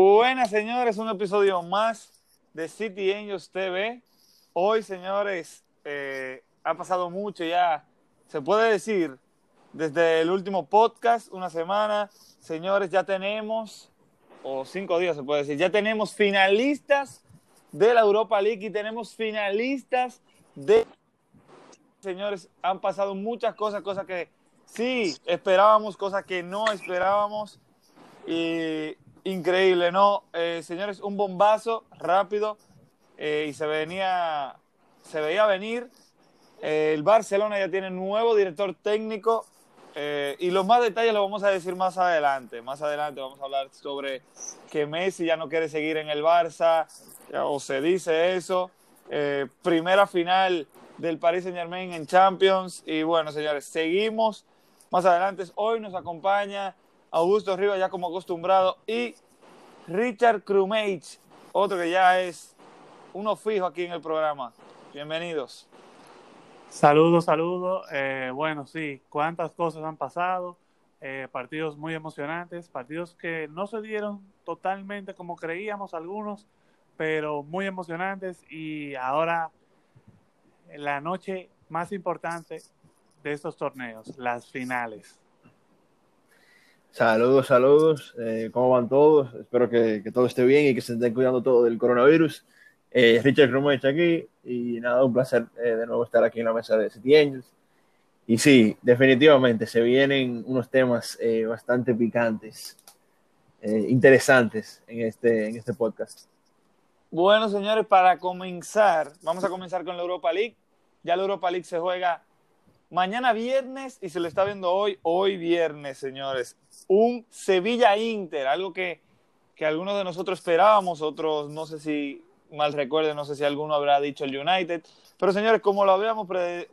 Buenas, señores, un episodio más de City Angels TV. Hoy, señores, eh, ha pasado mucho ya, se puede decir, desde el último podcast, una semana. Señores, ya tenemos, o cinco días se puede decir, ya tenemos finalistas de la Europa League y tenemos finalistas de... Señores, han pasado muchas cosas, cosas que sí esperábamos, cosas que no esperábamos. Y increíble, ¿no? Eh, señores, un bombazo rápido eh, y se venía, se veía venir. Eh, el Barcelona ya tiene nuevo director técnico y los más detalles los vamos a decir más adelante. Más adelante vamos a hablar sobre que Messi ya no quiere seguir en el Barça, o se dice eso. primera final del Paris Saint Germain en Champions. Y bueno, señores, seguimos más adelante. Hoy nos acompaña Augusto Rivas, ya como acostumbrado, y Richard Crumage, otro que ya es uno fijo aquí en el programa. Bienvenidos. Saludos, saludos. Eh, bueno, sí, cuántas cosas han pasado. Eh, partidos muy emocionantes, partidos que no se dieron totalmente como creíamos algunos, pero muy emocionantes y ahora la noche más importante de estos torneos, las finales. Saludos, saludos. Eh, ¿Cómo van todos? Espero que, todo esté bien y que se estén cuidando todo del coronavirus. Eh, Richard Crumech aquí y nada, un placer eh, de nuevo estar aquí en la mesa de City Angels. Y sí, definitivamente se vienen unos temas eh, bastante picantes, interesantes en este, en este podcast. Bueno, señores, para comenzar, vamos a comenzar con la Europa League. Ya la Europa League se juega Mañana viernes, y se lo está viendo hoy, hoy viernes, señores, un Sevilla-Inter, algo que, que algunos de nosotros esperábamos, otros no sé si mal recuerden, no sé si alguno habrá dicho el United, pero señores, como lo habíamos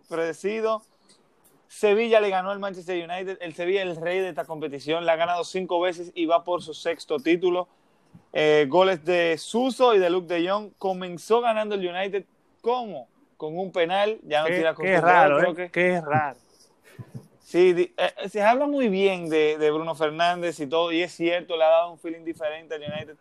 predecido, Sevilla le ganó al Manchester United, el Sevilla es el rey de esta competición, la ha ganado cinco veces y va por su sexto título. Eh, goles de Suso y de Luke de Jong. Comenzó ganando el United. ¿Cómo? con un penal, ya no tira con Qué raro, ¿eh? Qué raro. Sí, eh, se habla muy bien de, Bruno Fernández y todo, y es cierto, le ha dado un feeling diferente al United,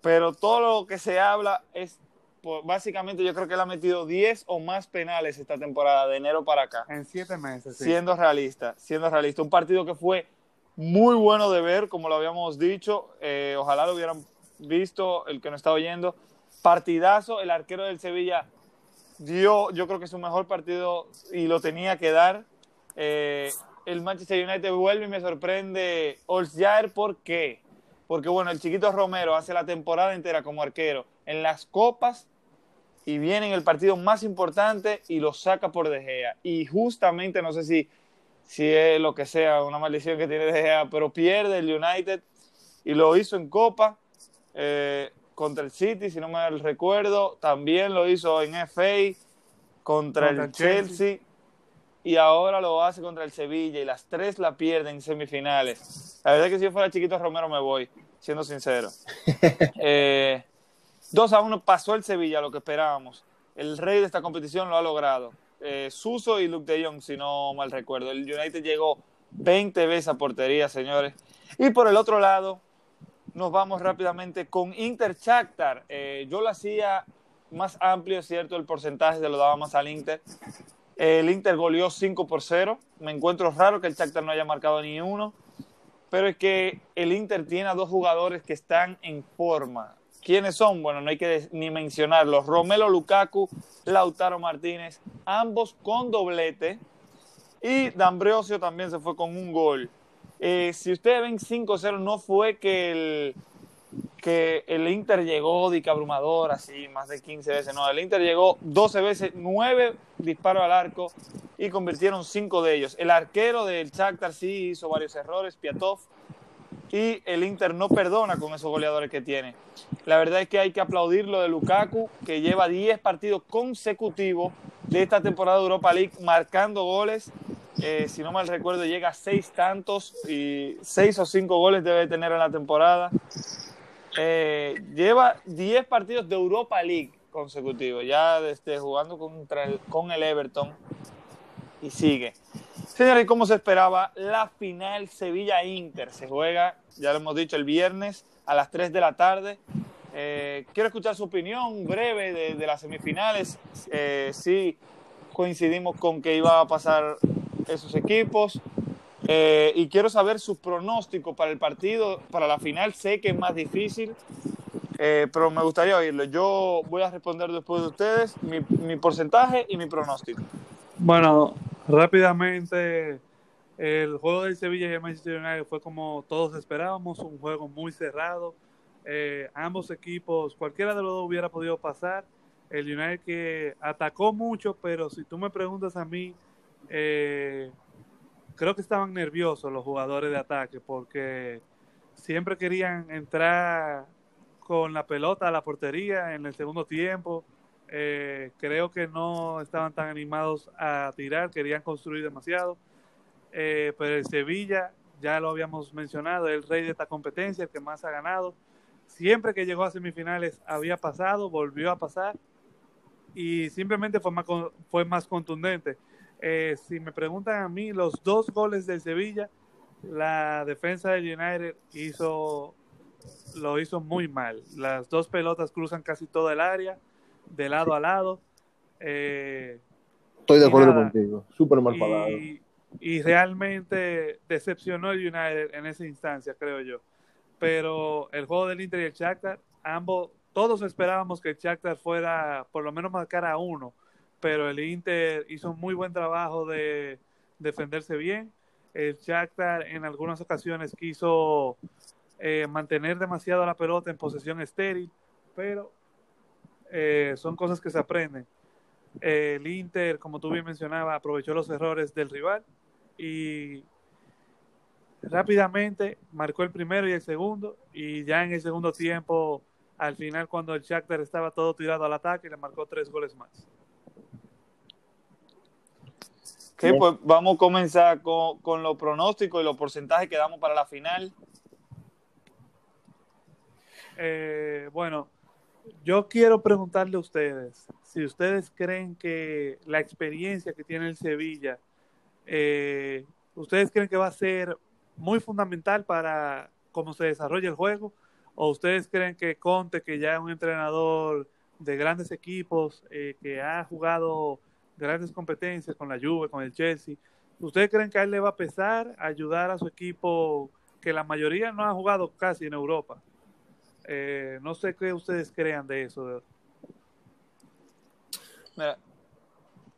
pero todo lo que se habla es, pues, básicamente yo creo que él ha metido 10 o más penales esta temporada, de enero para acá. En siete meses, Siendo realista, siendo realista. Un partido que fue muy bueno de ver, como lo habíamos dicho, eh, ojalá lo hubieran visto, el que no está oyendo. Partidazo, el arquero del Sevilla dio, yo creo que su mejor partido y lo tenía que dar. Eh, el Manchester United vuelve y me sorprende Olsjaer, ¿por qué? Porque bueno, el chiquito Romero hace la temporada entera como arquero en las copas y viene en el partido más importante y lo saca por De Gea. Y justamente, no sé si, si es lo que sea, una maldición que tiene De Gea, pero pierde el United y lo hizo en copa. Eh, contra el City, si no me recuerdo. También lo hizo en FA contra, el Chelsea. Y ahora lo hace contra el Sevilla. Y las tres la pierden en semifinales. La verdad es que si yo fuera chiquito Romero me voy, siendo sincero. 2 eh, a 1 pasó el Sevilla, lo que esperábamos. El rey de esta competición lo ha logrado. Eh, Suso y Luke de Jong, si no mal recuerdo. El United llegó 20 veces a portería, señores. Y por el otro lado, nos vamos rápidamente con Inter Shakhtar. Eh, yo lo hacía más amplio, cierto, el porcentaje se lo daba más al Inter. El Inter goleó 5 por 0. Me encuentro raro que el Shakhtar no haya marcado ni uno. Pero es que el Inter tiene a dos jugadores que están en forma. ¿Quiénes son? Bueno, no hay que ni mencionarlos. Romelo Lukaku, Lautaro Martínez, ambos con doblete. Y D'Ambrosio también se fue con un gol. Eh, si ustedes ven 5-0, no fue que el, que el Inter llegó de abrumador, así, más de 15 veces. No, el Inter llegó 12 veces, 9 disparos al arco y convirtieron 5 de ellos. El arquero del Shakhtar sí hizo varios errores, Piatov, y el Inter no perdona con esos goleadores que tiene. La verdad es que hay que aplaudir lo de Lukaku, que lleva 10 partidos consecutivos de esta temporada de Europa League marcando goles eh, si no mal recuerdo, llega a seis tantos y seis o cinco goles debe tener en la temporada. Eh, lleva 10 partidos de Europa League consecutivos, ya desde jugando contra el, con el Everton y sigue. Señores, ¿cómo se esperaba? La final Sevilla-Inter se juega, ya lo hemos dicho, el viernes a las 3 de la tarde. Eh, quiero escuchar su opinión breve de, las semifinales. Eh, sí, coincidimos con que iba a pasar esos equipos. Eh, y quiero saber su pronóstico para el partido, para la final. Sé que es más difícil, eh, pero me gustaría oírlo. Yo voy a responder después de ustedes mi, mi porcentaje y mi pronóstico. Bueno, rápidamente, el juego del Sevilla y el Manchester United fue como todos esperábamos, un juego muy cerrado. Eh, ambos equipos, cualquiera de los dos hubiera podido pasar. El United que atacó mucho, pero si tú me preguntas a mí, eh, creo que estaban nerviosos los jugadores de ataque porque siempre querían entrar con la pelota a la portería en el segundo tiempo. Eh, creo que no estaban tan animados a tirar, querían construir demasiado. Eh, pero el Sevilla, ya lo habíamos mencionado, el rey de esta competencia, el que más ha ganado. Siempre que llegó a semifinales había pasado, volvió a pasar y simplemente fue más, fue más contundente. Eh, si me preguntan a mí, los dos goles del Sevilla, la defensa del United hizo, lo hizo muy mal. Las dos pelotas cruzan casi todo el área, de lado a lado. Eh, Estoy de acuerdo nada, contigo, súper mal parado. y, y realmente decepcionó el United en esa instancia, creo yo. Pero el juego del Inter y el Shakhtar, ambos, todos esperábamos que el Shakhtar fuera por lo menos marcar a uno, pero el Inter hizo muy buen trabajo de defenderse bien. El Shakhtar en algunas ocasiones quiso eh, mantener demasiado la pelota en posesión estéril, pero eh, son cosas que se aprenden. El Inter, como tú bien mencionabas, aprovechó los errores del rival y rápidamente marcó el primero y el segundo y ya en el segundo tiempo, al final cuando el Shakhtar estaba todo tirado al ataque, le marcó tres goles más. Ok, pues vamos a comenzar con, con los pronósticos y los porcentajes que damos para la final. Eh, bueno, yo quiero preguntarle a ustedes si ustedes creen que la experiencia que tiene el Sevilla, eh, ustedes creen que va a ser muy fundamental para cómo se desarrolla el juego, o ustedes creen que Conte, que ya es un entrenador de grandes equipos, eh, que ha jugado grandes competencias con la Juve, con el Chelsea, ¿ustedes creen que a él le va a pesar ayudar a su equipo que la mayoría no ha jugado casi en Europa? Eh, no sé qué ustedes crean de eso. Mira,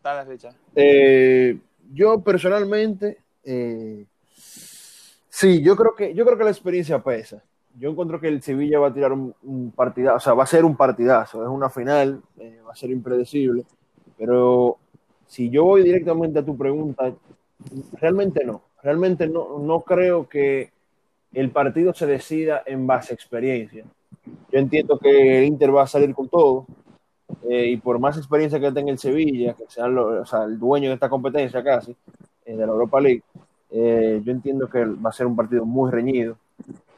dale, Richard. Eh, yo personalmente, eh, sí, yo creo que yo creo que la experiencia pesa. Yo encuentro que el Sevilla va a tirar un, un partidazo, o sea, va a ser un partidazo, es una final, eh, va a ser impredecible, pero si yo voy directamente a tu pregunta, realmente no, realmente no, no creo que el partido se decida en base a experiencia. Yo entiendo que el Inter va a salir con todo, eh, y por más experiencia que tenga el Sevilla, que sea lo, o sea, el dueño de esta competencia casi, eh, de la Europa League, eh, yo entiendo que va a ser un partido muy reñido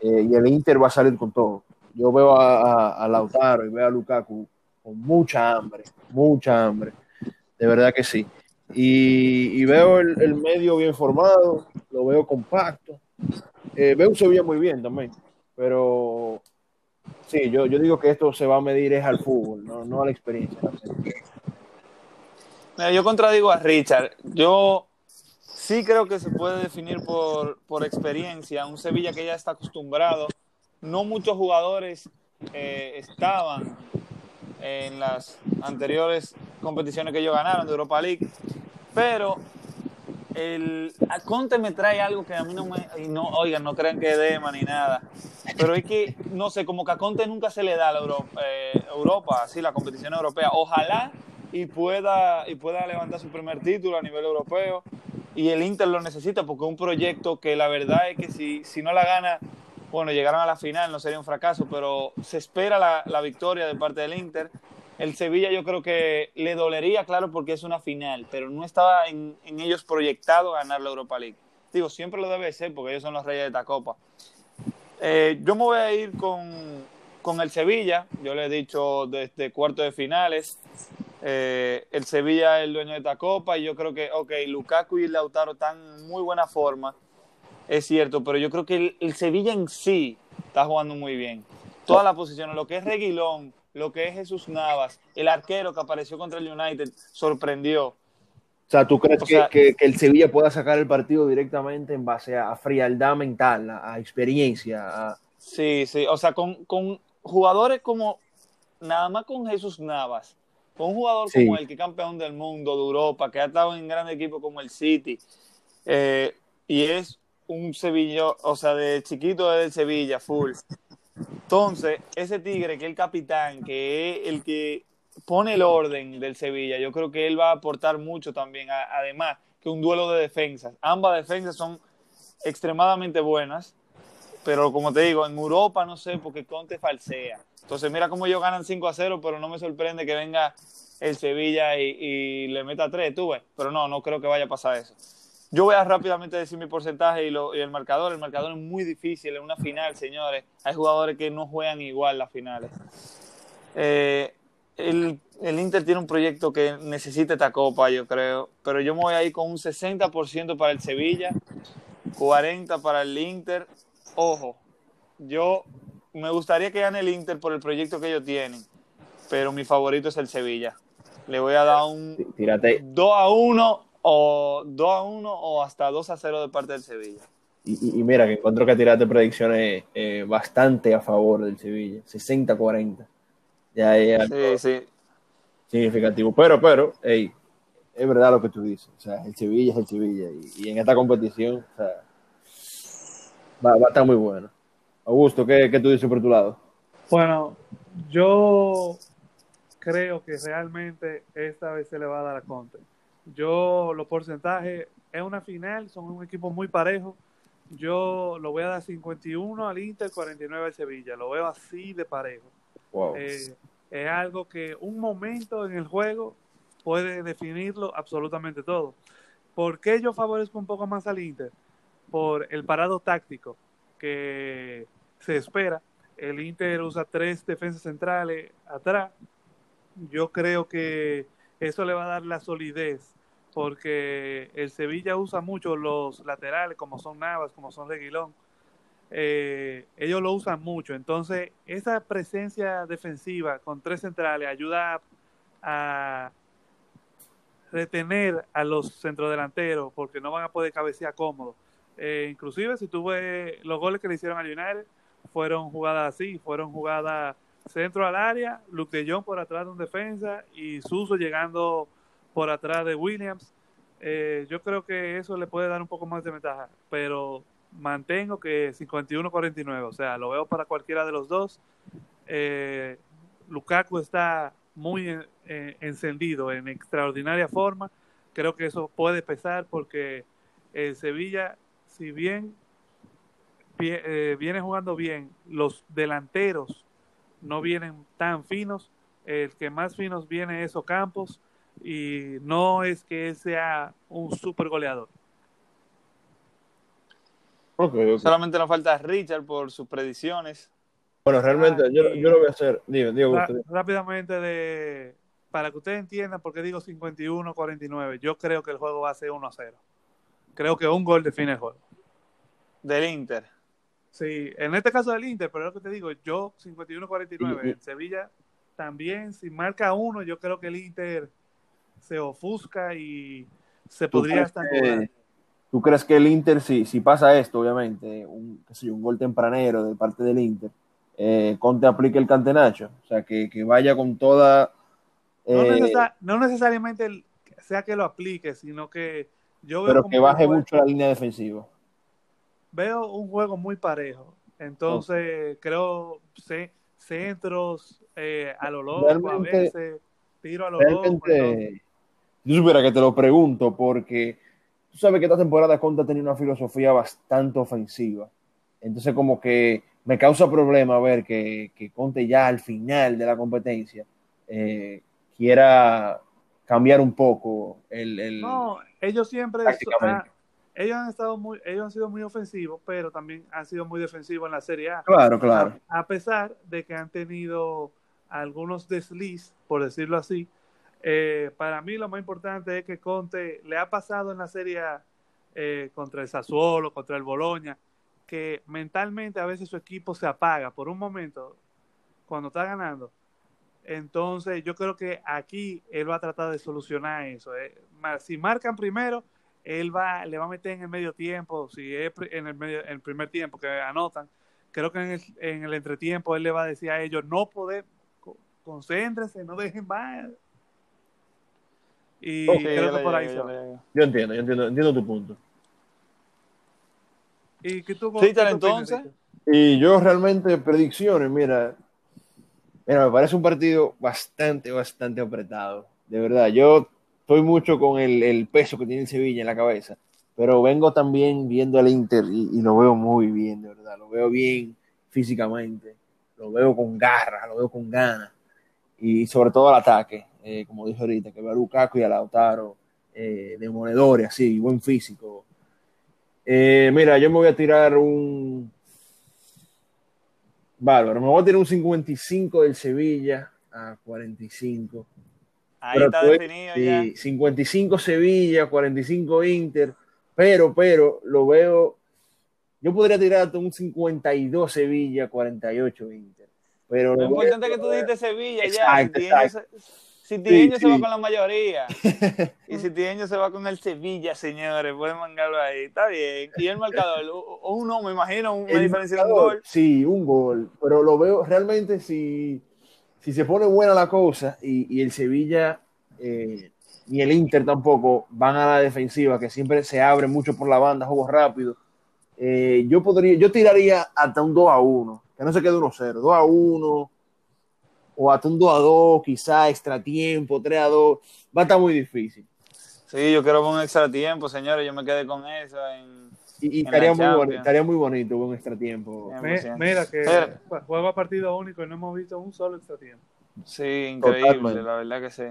eh, y el Inter va a salir con todo. Yo veo a, a, a, Lautaro y veo a Lukaku con mucha hambre, mucha hambre, de verdad que sí. Y, veo el, el, medio bien formado, lo veo compacto, eh, veo un Sevilla muy bien también, pero sí, yo, yo digo que esto se va a medir es al fútbol, no, no a la experiencia. Mira, yo contradigo a Richard. Yo sí creo que se puede definir por, por experiencia. Un Sevilla que ya está acostumbrado. No muchos jugadores eh, estaban en las anteriores competiciones que ellos ganaron de Europa League, pero el a Conte me trae algo que a mí no me y no oigan no crean que es dema ni nada pero es que no sé como que a Conte nunca se le da la Europa, eh, Europa así la competición europea. Ojalá y pueda y pueda levantar su primer título a nivel europeo y el Inter lo necesita porque es un proyecto que la verdad es que si, si no la gana bueno llegaron a la final no sería un fracaso pero se espera la, la victoria de parte del Inter el Sevilla yo creo que le dolería, claro, porque es una final, pero no estaba en, en, ellos proyectado ganar la Europa League. Digo, siempre lo debe ser porque ellos son los reyes de esta copa. Eh, yo me voy a ir con, con, el Sevilla, yo le he dicho desde cuarto de finales. Eh, el Sevilla es el dueño de esta copa y yo creo que, ok, Lukaku y Lautaro están en muy buena forma, es cierto, pero yo creo que el, el Sevilla en sí está jugando muy bien. Todas las posiciones, lo que es Reguilón, lo que es Jesús Navas, el arquero que apareció contra el United, sorprendió. O sea, ¿tú crees que, que, que, el Sevilla pueda sacar el partido directamente en base a, frialdad mental, a, a experiencia? A... Sí, sí, o sea, con, con, jugadores como, nada más con Jesús Navas, con un jugador sí. como el que campeón del mundo, de Europa, que ha estado en grandes equipos como el City, eh, y es un Sevilla, o sea, de chiquito es del Sevilla, full. Entonces, ese Tigre, que es el capitán, que es el que pone el orden del Sevilla, yo creo que él va a aportar mucho también, además que un duelo de defensas. Ambas defensas son extremadamente buenas, pero como te digo, en Europa no sé, porque Conte falsea. Entonces, mira cómo ellos ganan 5 a 0, pero no me sorprende que venga el Sevilla y, y le meta 3, tú ves. Pero no, no creo que vaya a pasar eso. Yo voy a rápidamente decir mi porcentaje y, lo, y, el marcador. El marcador es muy difícil en una final, señores. Hay jugadores que no juegan igual las finales. Eh, el, el, Inter tiene un proyecto que necesita esta copa, yo creo. Pero yo me voy a ir con un 60% para el Sevilla, 40% para el Inter. Ojo, yo me gustaría que gane el Inter por el proyecto que ellos tienen. Pero mi favorito es el Sevilla. Le voy a dar un Tírate. 2 a 1 o 2 a 1 o hasta 2 a 0 de parte del Sevilla. Y, y mira que encuentro que tiraste predicciones eh, bastante a favor del Sevilla, 60-40. Ya es sí, sí. significativo. Pero, pero, hey, es verdad lo que tú dices. O sea, el Sevilla es el Sevilla. Y, y en esta competición, o sea, va, va, a estar muy bueno. Augusto, ¿qué, ¿qué tú dices por tu lado? Bueno, yo creo que realmente esta vez se le va a dar a Conte. Yo, los porcentajes, es una final, son un equipo muy parejo. Yo lo voy a dar 51 al Inter, 49 al Sevilla. Lo veo así de parejo. Wow. Eh, es algo que un momento en el juego puede definirlo absolutamente todo. ¿Por qué yo favorezco un poco más al Inter? Por el parado táctico que se espera. El Inter usa tres defensas centrales atrás. Yo creo que eso le va a dar la solidez porque el Sevilla usa mucho los laterales, como son Navas, como son Reguilón. Eh, ellos lo usan mucho. Entonces, esa presencia defensiva con tres centrales ayuda a, retener a los centrodelanteros porque no van a poder cabecear cómodo. Eh, inclusive, si tú ves los goles que le hicieron a United, fueron jugadas así, fueron jugadas centro al área, Luke de por atrás de un defensa y Suso llegando por atrás de Williams. Eh, yo creo que eso le puede dar un poco más de ventaja, pero mantengo que 51-49, o sea, lo veo para cualquiera de los dos. Eh, Lukaku está muy eh, encendido, en extraordinaria forma. Creo que eso puede pesar porque el Sevilla, si bien eh, viene jugando bien, los delanteros no vienen tan finos. El que más finos viene es Ocampos y no es que sea un super goleador. Okay, okay. Solamente nos falta Richard por sus predicciones. Bueno, realmente ah, yo, yo, lo voy a hacer. Digo, digo rápidamente, de, para que ustedes entiendan por qué digo 51-49, yo creo que el juego va a ser 1-0. Creo que un gol define el juego. Del Inter. Sí, en este caso del Inter, pero es lo que te digo, yo 51-49. En Sevilla también, si marca uno, yo creo que el Inter se ofusca y se podría estar que, ¿Tú crees que el Inter, si, si pasa esto, obviamente, un, qué sé yo, un gol tempranero de parte del Inter, eh, Conte aplique el cantenacho? O sea, que, que vaya con toda... Eh, no, necesar, no, necesariamente el, sea que lo aplique, sino que yo veo... Pero que baje mucho la línea defensiva. Veo un juego muy parejo. Entonces, oh. creo sé, centros eh, a lo loco realmente, a veces, tiro a lo loco. Yo supiera que te lo pregunto porque tú sabes que esta temporada Conte ha tenido una filosofía bastante ofensiva. Entonces, como que me causa problema ver que, que Conte ya al final de la competencia eh, quiera cambiar un poco el, el no, ellos siempre ah, ellos han estado muy, ellos han sido muy ofensivos, pero también han sido muy defensivos en la Serie A. Claro, claro. A, a pesar de que han tenido algunos desliz, por decirlo así, eh, para mí lo más importante es que Conte le ha pasado en la Serie A eh, contra el Sassuolo, contra el Boloña, que mentalmente a veces su equipo se apaga por un momento cuando está ganando. Entonces yo creo que aquí él va a tratar de solucionar eso. Eh. Si marcan primero, él va, le va a meter en el medio tiempo, si es en el, medio, en el primer tiempo que anotan, creo que en el, en el entretiempo él le va a decir a ellos, no poder, concéntrense, no dejen más. Y creo que por ahí yo, yo, entiendo, yo entiendo, entiendo tu punto. ¿Y qué tú, entonces? Y yo realmente predicciones, mira, mira, me parece un partido bastante, bastante apretado. De verdad, yo estoy mucho con el, el peso que tiene el Sevilla en la cabeza, pero vengo también viendo al Inter y, lo veo muy bien, de verdad. Lo veo bien físicamente, lo veo con garra, lo veo con ganas y sobre todo al ataque, eh, como dije ahorita, que veo a Lukaku y a Lautaro eh, demoledores, así, buen físico, eh, mira, yo me voy a tirar un. Bárbaro, me voy a tirar un 55 del Sevilla a 45. Ahí está definido ya. 55 Sevilla, 45 Inter, pero, pero, lo veo. Yo podría tirar un 52 Sevilla, 48 Inter. Pero lo, importante es que tú dijiste Sevilla exacto, ya. Exacto. Si Tiño se va con la mayoría y si Tiño se va con el Sevilla, señores, pueden mandarlo ahí. Está bien. Y el marcador, uno, me imagino, una diferencia de un gol. Sí, un gol. Pero lo veo realmente si, si se pone buena la cosa y, y el Sevilla eh, ni el Inter tampoco van a la defensiva, que siempre se abre mucho por la banda, juegos rápidos. Eh, yo podría, yo tiraría hasta un 2 a 1, que no se quede 1-0, 2 a 1 o hasta un 2 a 2, quizá extra tiempo, 3 a 2, va a estar muy difícil. Sí, yo quiero un extra tiempo, señores, yo me quedé con eso en, y, estaría, muy bonito, estaría muy bonito un extra tiempo. mira que juega partido único y no hemos visto un solo extra tiempo. Sí, increíble, la verdad que sí.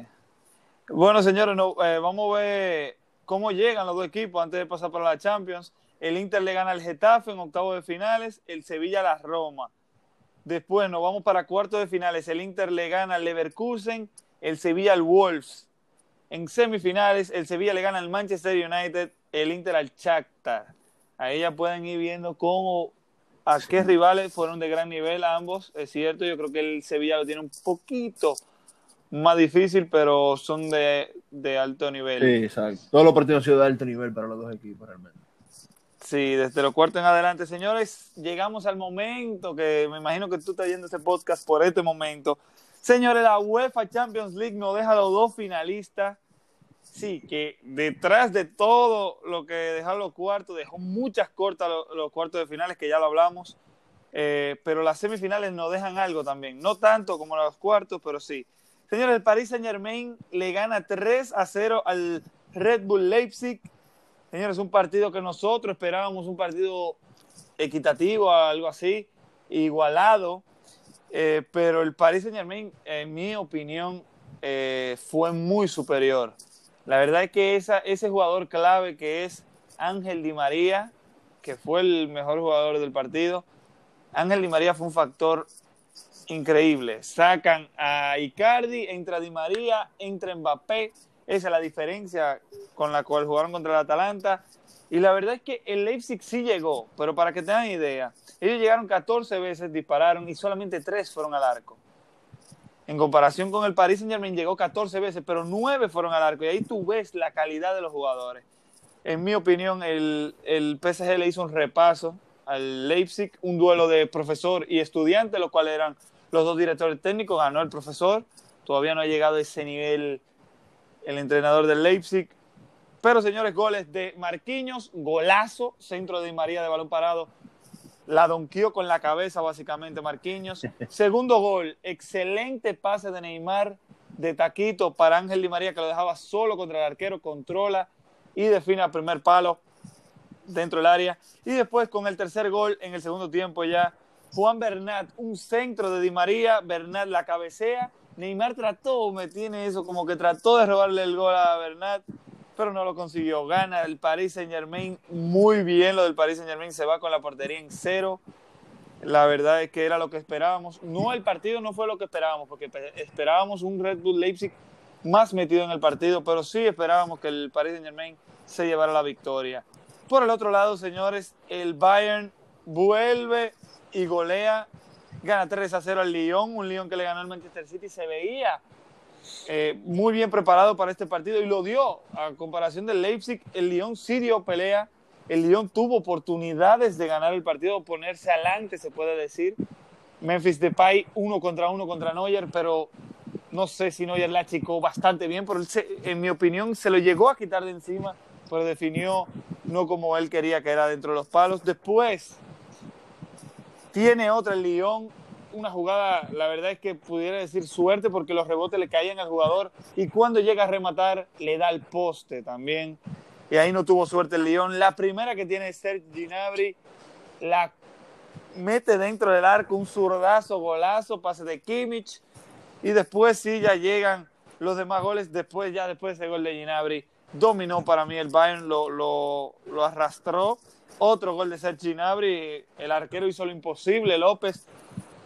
Bueno, señores, no, eh, vamos a ver cómo llegan los dos equipos antes de pasar para la Champions. El Inter le gana al Getafe en octavos de finales, el Sevilla a la Roma. Después nos vamos para cuartos de finales. El Inter le gana al Leverkusen, el Sevilla al Wolves. En semifinales, el Sevilla le gana al Manchester United, el Inter al Shakhtar. Ahí ya pueden ir viendo cómo, a qué rivales fueron de gran nivel ambos. Es cierto, yo creo que el Sevilla lo tiene un poquito más difícil, pero son de, de alto nivel. Sí, exacto. Todos los partidos han sido de alto nivel para los dos equipos realmente. Sí, desde los cuartos en adelante, señores, llegamos al momento que me imagino que tú estás viendo este podcast por este momento. Señores, la UEFA Champions League nos deja los dos finalistas. Sí, que detrás de todo lo que dejaron los cuartos, dejó muchas cortas los, cuartos de finales, que ya lo hablamos. Eh, pero las semifinales nos dejan algo también. No tanto como los cuartos, pero sí. Señores, el Paris Saint Germain le gana 3 a 0 al Red Bull Leipzig Señores, un partido que nosotros esperábamos un partido equitativo, algo así, igualado, eh, pero el Paris Saint Germain, en mi opinión, eh, fue muy superior. La verdad es que ese jugador clave que es Ángel Di María, que fue el mejor jugador del partido, Ángel Di María fue un factor increíble. Sacan a Icardi, entra Di María, entra Mbappé, esa es la diferencia con la cual jugaron contra el Atalanta. Y la verdad es que el Leipzig sí llegó, pero para que tengan idea, ellos llegaron 14 veces, dispararon y solamente 3 fueron al arco. En comparación con el Paris Saint Germain llegó 14 veces, pero 9 fueron al arco. Y ahí tú ves la calidad de los jugadores. En mi opinión, el, PSG le hizo un repaso al Leipzig, un duelo de profesor y estudiante, los cuales eran los dos directores técnicos. Ganó el profesor. Todavía no ha llegado a ese nivel el entrenador del Leipzig. Pero señores, goles de Marquinhos, golazo, centro de María de balón parado, la donqueó con la cabeza básicamente Marquinhos. Segundo gol, excelente pase de Neymar de taquito para Ángel Di María que lo dejaba solo contra el arquero, controla y define al primer palo dentro del área. Y después con el tercer gol en el segundo tiempo ya, Juan Bernat, un centro de Di María, Bernat la cabecea Neymar trató, me tiene eso, como que trató de robarle el gol a Bernat, pero no lo consiguió. Gana el Paris Saint Germain muy bien, lo del Paris Saint Germain se va con la portería en cero. La verdad es que era lo que esperábamos. No, el partido no fue lo que esperábamos, porque esperábamos un Red Bull Leipzig más metido en el partido, pero sí esperábamos que el Paris Saint Germain se llevara la victoria. Por el otro lado, señores, el Bayern vuelve y golea, gana 3 a 0 al Lyon, un Lyon que le ganó al Manchester City, se veía eh, muy bien preparado para este partido y lo dio. A comparación del Leipzig, el Lyon sí dio pelea, el Lyon tuvo oportunidades de ganar el partido, ponerse adelante, se puede decir. Memphis Depay uno contra uno contra Neuer, pero no sé si Neuer la achicó bastante bien, pero en mi opinión se lo llegó a quitar de encima, pero definió no como él quería que era dentro de los palos. Después tiene otra el Lyon, una jugada, la verdad es que pudiera decir suerte porque los rebotes le caían al jugador y cuando llega a rematar le da el poste también. Y ahí no tuvo suerte el Lyon. La primera que tiene Serge Ginabri la mete dentro del arco un zurdazo, golazo, pase de Kimmich y después sí ya llegan los demás goles. Después ya después de ese gol de Ginabri dominó para mí el Bayern, lo, lo, lo arrastró. Otro gol de Serge Ginabri, el arquero hizo lo imposible, López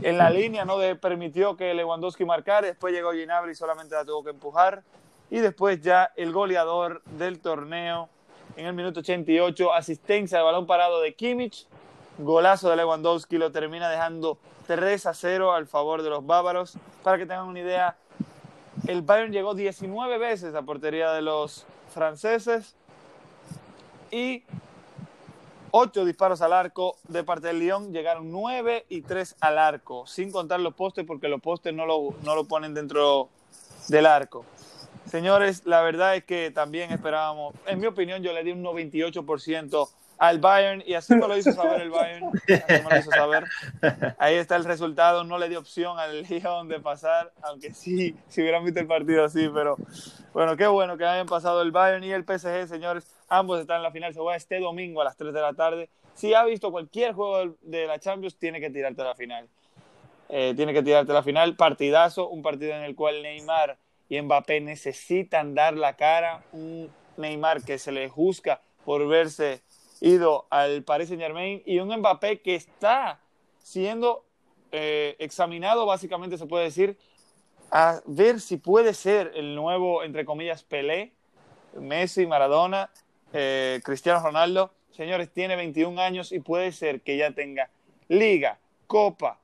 en la línea no permitió que Lewandowski marcara, después llegó Ginabri y solamente la tuvo que empujar. Y después ya el goleador del torneo en el minuto 88, asistencia de balón parado de Kimmich, golazo de Lewandowski, lo termina dejando 3 a 0 al favor de los bávaros. Para que tengan una idea, el Bayern llegó 19 veces a portería de los franceses y ocho disparos al arco de parte del Lyon, llegaron nueve y tres al arco, sin contar los postes porque los postes no lo, no lo ponen dentro del arco. Señores, la verdad es que también esperábamos, en mi opinión yo le di un 98% al Bayern y así me lo hizo saber el Bayern. Así me lo hizo saber. Ahí está el resultado. No le dio opción al Lyon de pasar, aunque sí, si hubieran visto el partido así, pero bueno, qué bueno que hayan pasado el Bayern y el PSG, señores. Ambos están en la final. Se juega este domingo a las 3 de la tarde. Si ha visto cualquier juego de la Champions, tiene que tirarte a la final. Eh, tiene que tirarte a la final. Partidazo, un partido en el cual Neymar y Mbappé necesitan dar la cara. Un Neymar que se le juzga por verse ido al Paris Saint Germain y un Mbappé que está siendo eh, examinado, básicamente se puede decir, a ver si puede ser el nuevo, entre comillas, Pelé, Messi, Maradona, eh, Cristiano Ronaldo. Señores, tiene 21 años y puede ser que ya tenga Liga, Copa,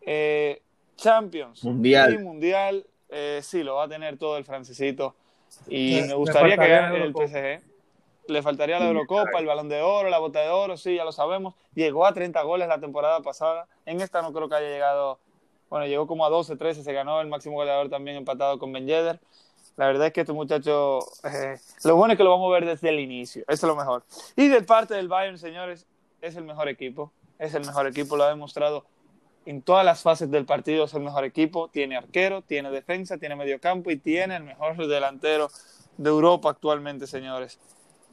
eh, Champions, Mundial. y Mundial. sí, lo va a tener todo el francesito. Y me gustaría que gane el PSG le faltaría la Eurocopa, el Balón de Oro, la Bota de Oro, sí, ya lo sabemos. Llegó a 30 goles la temporada pasada. En esta no creo que haya llegado, bueno, llegó como a 12, 13, se ganó el máximo goleador también empatado con Ben Yedder. La verdad es que este muchacho, eh, lo bueno es que lo vamos a ver desde el inicio, eso es lo mejor. Y de parte del Bayern, señores, es el mejor equipo, es el mejor equipo, lo ha demostrado en todas las fases del partido, es el mejor equipo, tiene arquero, tiene defensa, tiene mediocampo y tiene el mejor delantero de Europa actualmente, señores.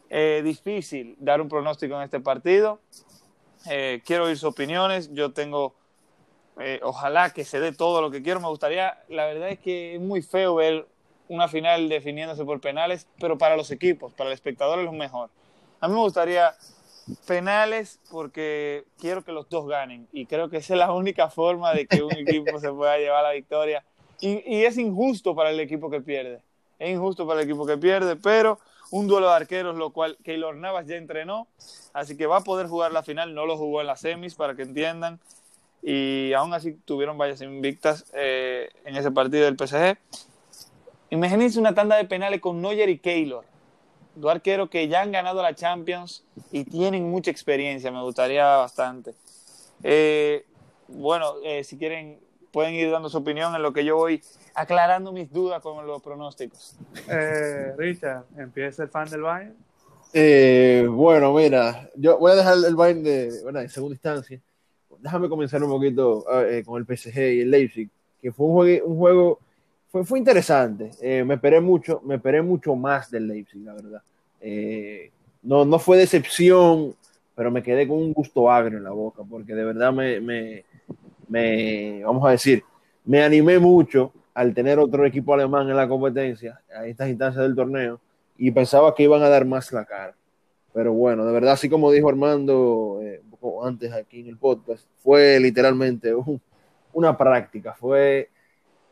Eh, difícil dar un pronóstico en este partido. Eh, quiero oír sus opiniones. Yo tengo, eh, ojalá que se dé todo lo que quiero. Me gustaría, la verdad es que es muy feo ver una final definiéndose por penales, pero para los equipos, para el espectador es lo mejor. A mí me gustaría penales porque quiero que los dos ganen y creo que esa es la única forma de que un equipo se pueda llevar la victoria. Y, es injusto para el equipo que pierde. Es injusto para el equipo que pierde, pero un duelo de arqueros, lo cual Keylor Navas ya entrenó, así que va a poder jugar la final, no lo jugó en las semis para que entiendan, y aún así tuvieron varias invictas eh, en ese partido del PSG. Imagínense una tanda de penales con Neuer y Keylor, dos arqueros que ya han ganado la Champions y tienen mucha experiencia, me gustaría bastante. Eh, bueno, eh, si quieren pueden ir dando su opinión en lo que yo voy aclarando mis dudas con los pronósticos. Eh, Richard, ¿empieza el fan del Bayern? Eh, bueno, mira, yo voy a dejar el Bayern de, bueno, en segunda instancia. Déjame comenzar un poquito eh, con el PSG y el Leipzig, que fue un juego, un juego fue, fue interesante. Eh, me esperé mucho, me esperé mucho más del Leipzig, la verdad. Eh, no, no fue decepción, pero me quedé con un gusto agrio en la boca, porque de verdad me, me, me, vamos a decir, me animé mucho al tener otro equipo alemán en la competencia, a estas instancias del torneo, y pensaba que iban a dar más la cara. Pero bueno, de verdad, así como dijo Armando eh, antes aquí en el podcast, fue literalmente un, una práctica, fue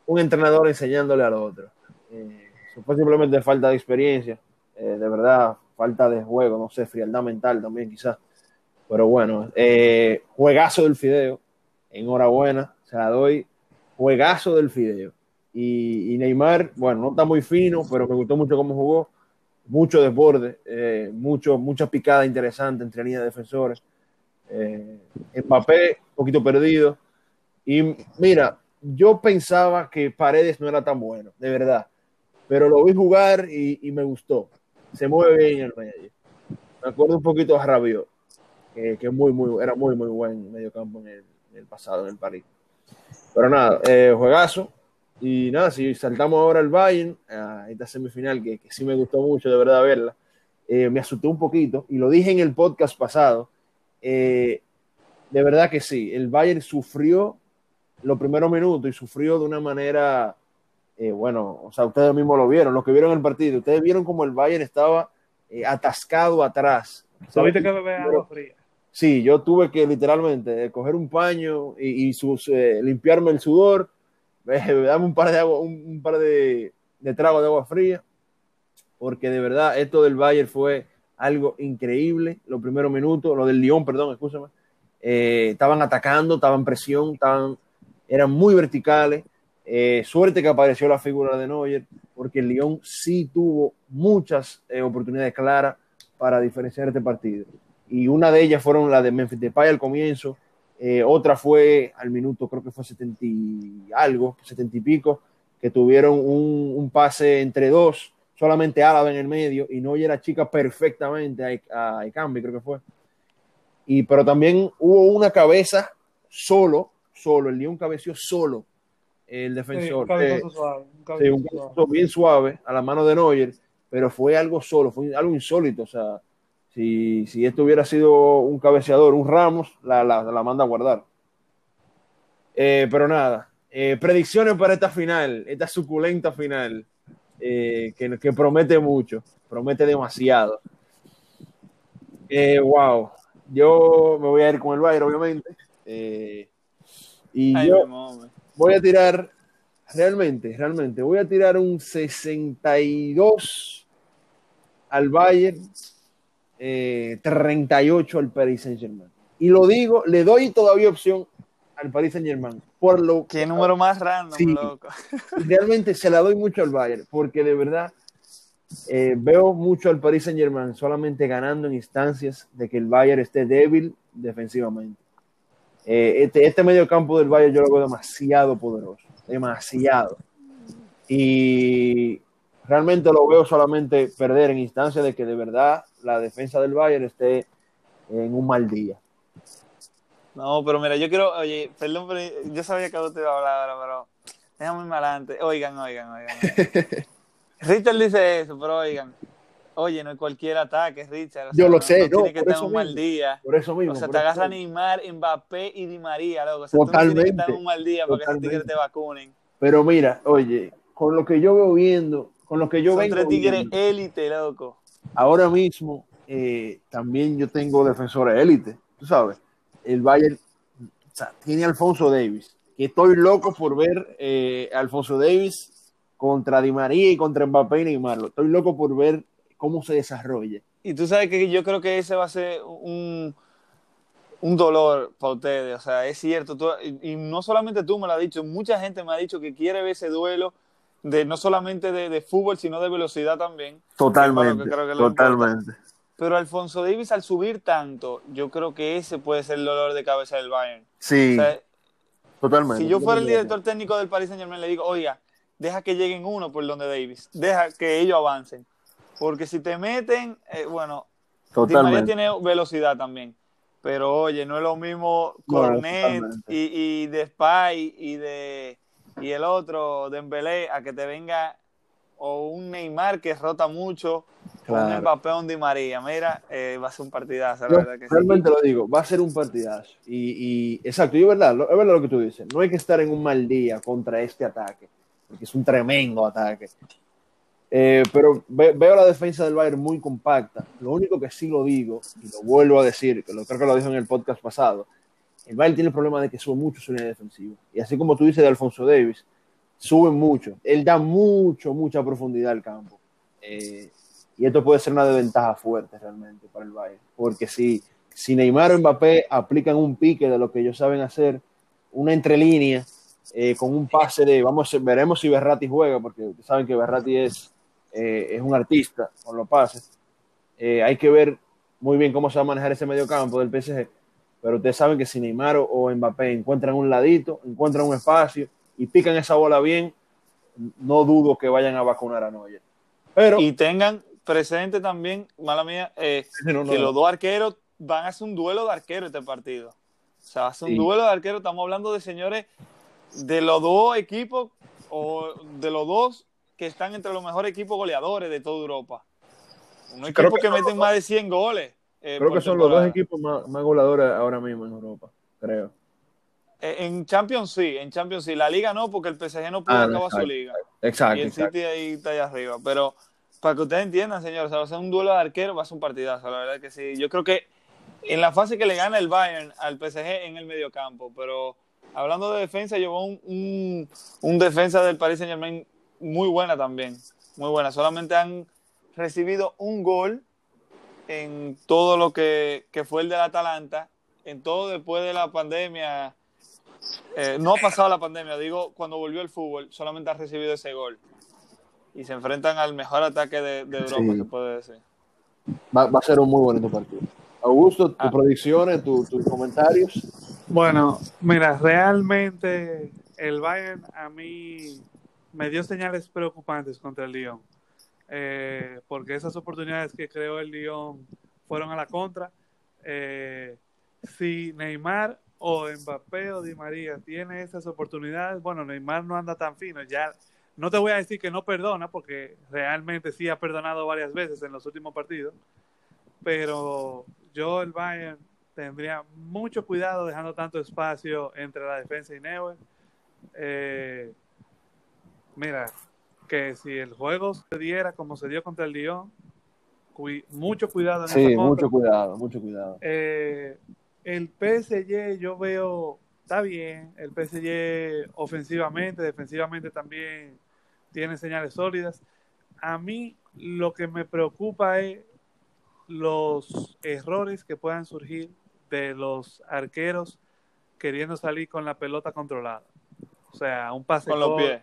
un entrenador enseñándole al otro. Eh, fue simplemente falta de experiencia, eh, de verdad, falta de juego, no sé, frialdad mental también quizás. Pero bueno, eh, juegazo del Fideo. Enhorabuena, se la doy. Juegazo del Fideo. Y, Neymar, bueno, no está muy fino, pero me gustó mucho cómo jugó. Mucho desborde, eh, mucho, mucha picada interesante entre líneas de defensores. Eh, Mbappé, un poquito perdido. Y mira, yo pensaba que Paredes no era tan bueno, de verdad. Pero lo vi jugar y, me gustó. Se mueve bien el medio. Me acuerdo un poquito a Rabiot, que, que muy, muy, era muy, muy buen mediocampo en el, en el pasado, en el París. Pero nada, eh, juegazo. Y nada, si saltamos ahora al Bayern, a esta semifinal que, que sí me gustó mucho, de verdad, verla, eh, me asustó un poquito. Y lo dije en el podcast pasado. Eh, de verdad que sí, el Bayern sufrió los primeros minutos y sufrió de una manera, eh, bueno, o sea, ustedes mismos lo vieron, los que vieron el partido, ustedes vieron como el Bayern estaba eh, atascado atrás. ¿Sabiste que bebé agua fría? Sí, yo tuve que literalmente eh, coger un paño y, y sus, eh, limpiarme el sudor, darme un par de agua, un, un par de, de tragos de agua fría, porque de verdad esto del Bayern fue algo increíble. Los primeros minutos, lo del Lyon, perdón, escúchame, eh, estaban atacando, estaban presión, estaban, eran muy verticales. Eh, suerte que apareció la figura de Neuer, porque el Lyon sí tuvo muchas eh, oportunidades claras para diferenciar este partido. Y una de ellas fueron la de Memphis Depay al comienzo, eh, otra fue al minuto, creo que fue 70 y algo, 70 y pico, que tuvieron un, pase entre dos, solamente Álava en el medio, y Neuer achica perfectamente a, a creo que fue. Y, pero también hubo una cabeza solo, solo, el Lyon cabeció solo el Sí, defensor. un Eh, suave, un Sí, cabezazo un suave. cabezazo bien suave a la mano de Neuer, pero fue algo solo, fue algo insólito. O sea, si, si esto hubiera sido un cabeceador, un Ramos, la, la, la manda a guardar. Eh, pero nada, eh, predicciones para esta final, esta suculenta final, eh, que, que promete mucho, promete demasiado. Eh, wow, yo me voy a ir con el Bayern, obviamente. Eh, y Ay, yo, mamá. voy a tirar, realmente, realmente, voy a tirar un 62 al Bayern, eh, 38 al Paris Saint Germain. Y lo digo, le doy todavía opción al Paris Saint Germain, por lo Qué número más random, Sí. loco. realmente se la doy mucho al Bayern, porque de verdad eh, veo mucho al Paris Saint Germain solamente ganando en instancias de que el Bayern esté débil defensivamente. Eh, este, este medio campo del Bayern yo lo veo demasiado poderoso, demasiado. Y realmente lo veo solamente perder en instancias de que de verdad la defensa del Bayern esté en un mal día. No, pero mira, yo quiero, oye, perdón, pero yo sabía que usted iba a hablar ahora, pero déjame ir adelante. Oigan, oigan, oigan. Richard dice eso, pero oigan, oye, no es cualquier ataque, Richard. o Yo lo sé, no, tiene que por tener eso un mal día. Por eso mismo. O sea, te eso agarra mismo. Neymar, Mbappé y Di María, loco. O sea, tú no tienes que estar Totalmente, un mal día para que esos totalmente. tigres te vacunen. Pero mira, oye, con lo que yo veo viendo, con lo que yo tres tigres élite, loco. ahora mismo eh, también yo tengo defensores élite, tú sabes. El Bayern o sea, tiene a Alfonso Davis, que estoy loco por ver eh, a Alfonso Davis contra Di María y contra Mbappé y Neymar. Estoy loco por ver cómo se desarrolla. Y tú sabes que yo creo que ese va a ser un, un dolor para ustedes. O sea, es cierto. tú- y, y no solamente tú me lo has dicho, mucha gente me ha dicho que quiere ver ese duelo de no solamente de, de fútbol, sino de velocidad también. Totalmente, Que creo totalmente. Pero Alfonso Davis al subir tanto, yo creo que ese puede ser el dolor de cabeza del Bayern. Sí, O sea, totalmente. si yo fuera el director técnico del Paris Saint Germain, le digo, oiga, deja que lleguen uno por donde Davis, deja que ellos avancen. Porque si te meten, eh, bueno, Di María tiene velocidad también. Pero oye, no es lo mismo Cornet y, y de Spy y de y el otro Dembélé a que te venga o un Neymar que rota mucho o un Claro. Mbappé un Di María. Mira, eh, va a ser un partidazo, la Yo verdad que sí. realmente lo digo, va a ser un partidazo. Y, y exacto, y es verdad, es verdad lo que tú dices. No hay que estar en un mal día contra este ataque, porque es un tremendo ataque. Eh, pero ve- veo la defensa del Bayern muy compacta. Lo único que sí lo digo, y lo vuelvo a decir, creo que lo dije en el podcast pasado, el Bayern tiene el problema de que sube mucho su línea defensiva. Y así como tú dices de Alfonso Davis, sube mucho. Él da mucho, mucha profundidad al campo. Eh, y esto puede ser una desventaja fuerte realmente para el Bayern. Porque si, si Neymar o Mbappé aplican un pique de lo que ellos saben hacer, una entrelínea eh, con un pase de, vamos, veremos si Berratti juega, porque saben que Berratti es, eh, es un artista con los pases. Eh, hay que ver muy bien cómo se va a manejar ese medio campo del PSG, pero ustedes saben que si Neymar o Mbappé encuentran un ladito, encuentran un espacio y pican esa bola bien, no dudo que vayan a vacunar a Neuer. Pero, y tengan presente también, mala mía, que los dos arqueros van a hacer un duelo de arqueros este partido. O sea, va a ser un duelo de arqueros. Estamos hablando de señores de los dos equipos o de los dos que están entre los mejores equipos goleadores de toda Europa. Un equipo que, meten más de 100 goles. Eh, creo que son los dos equipos más, más, goleadores ahora mismo en Europa, creo. Eh, en Champions sí, en Champions sí. La Liga no, porque el PSG no pudo ah, acabar su liga. Exacto. Y el City ahí está allá arriba. Pero para que ustedes entiendan, señores, va a ser un duelo de arquero, va a ser un partidazo, la verdad que sí. Yo creo que en la fase que le gana el Bayern al PSG en el mediocampo, pero hablando de defensa, llevó un, un, defensa del Paris Saint Germain muy buena también, muy buena. Solamente han recibido un gol en todo lo que, fue el del Atalanta, en todo después de la pandemia. Eh, no ha pasado la pandemia, digo, cuando volvió el fútbol, solamente ha recibido ese gol. Y se enfrentan al mejor ataque de, Europa, se puede decir. Va, va, a ser un muy bonito partido. Augusto, tus ah. predicciones, tus comentarios. Bueno, mira, realmente el Bayern a mí me dio señales preocupantes contra el Lyon. Eh, porque esas oportunidades que creó el Lyon fueron a la contra. Eh, si Neymar o Mbappé o Di María tiene esas oportunidades, bueno, Neymar no anda tan fino. Ya no te voy a decir que no perdona, porque realmente sí ha perdonado varias veces en los últimos partidos. Pero yo, el Bayern, tendría mucho cuidado dejando tanto espacio entre la defensa y Neuer. Eh, mira, que si el juego se diera como se dio contra el Lyon, mucho cuidado en Sí, mucho cuidado, mucho cuidado. Eh, el PSG yo veo, está bien, el PSG ofensivamente, defensivamente también tiene señales sólidas. A mí lo que me preocupa es los errores que puedan surgir de los arqueros queriendo salir con la pelota controlada. O sea, un pase con los pies.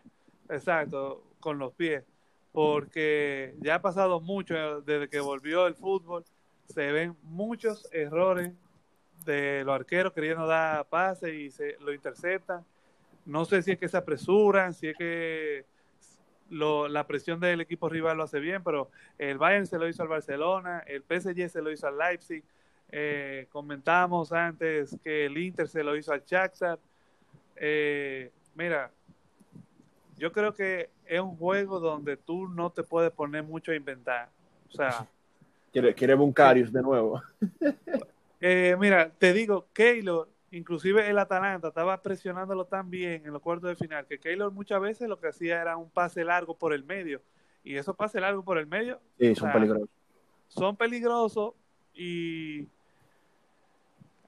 Exacto, con los pies. Porque ya ha pasado mucho desde que volvió el fútbol. Se ven muchos errores de los arqueros queriendo dar pase y se lo interceptan. No sé si es que se apresuran, si es que la presión del equipo rival lo hace bien, pero el Bayern se lo hizo al Barcelona, el PSG se lo hizo al Leipzig, eh, comentamos antes que el Inter se lo hizo al Shakhtar. Eh, mira, yo creo que es un juego donde tú no te puedes poner mucho a inventar. O sea, quiere, quiere Buncarius de nuevo. Eh, mira, te digo, Keylor inclusive el Atalanta estaba presionándolo tan bien en los cuartos de final que Keylor muchas veces lo que hacía era un pase largo por el medio. Y esos pases largos por el medio son peligrosos. Son peligrosos y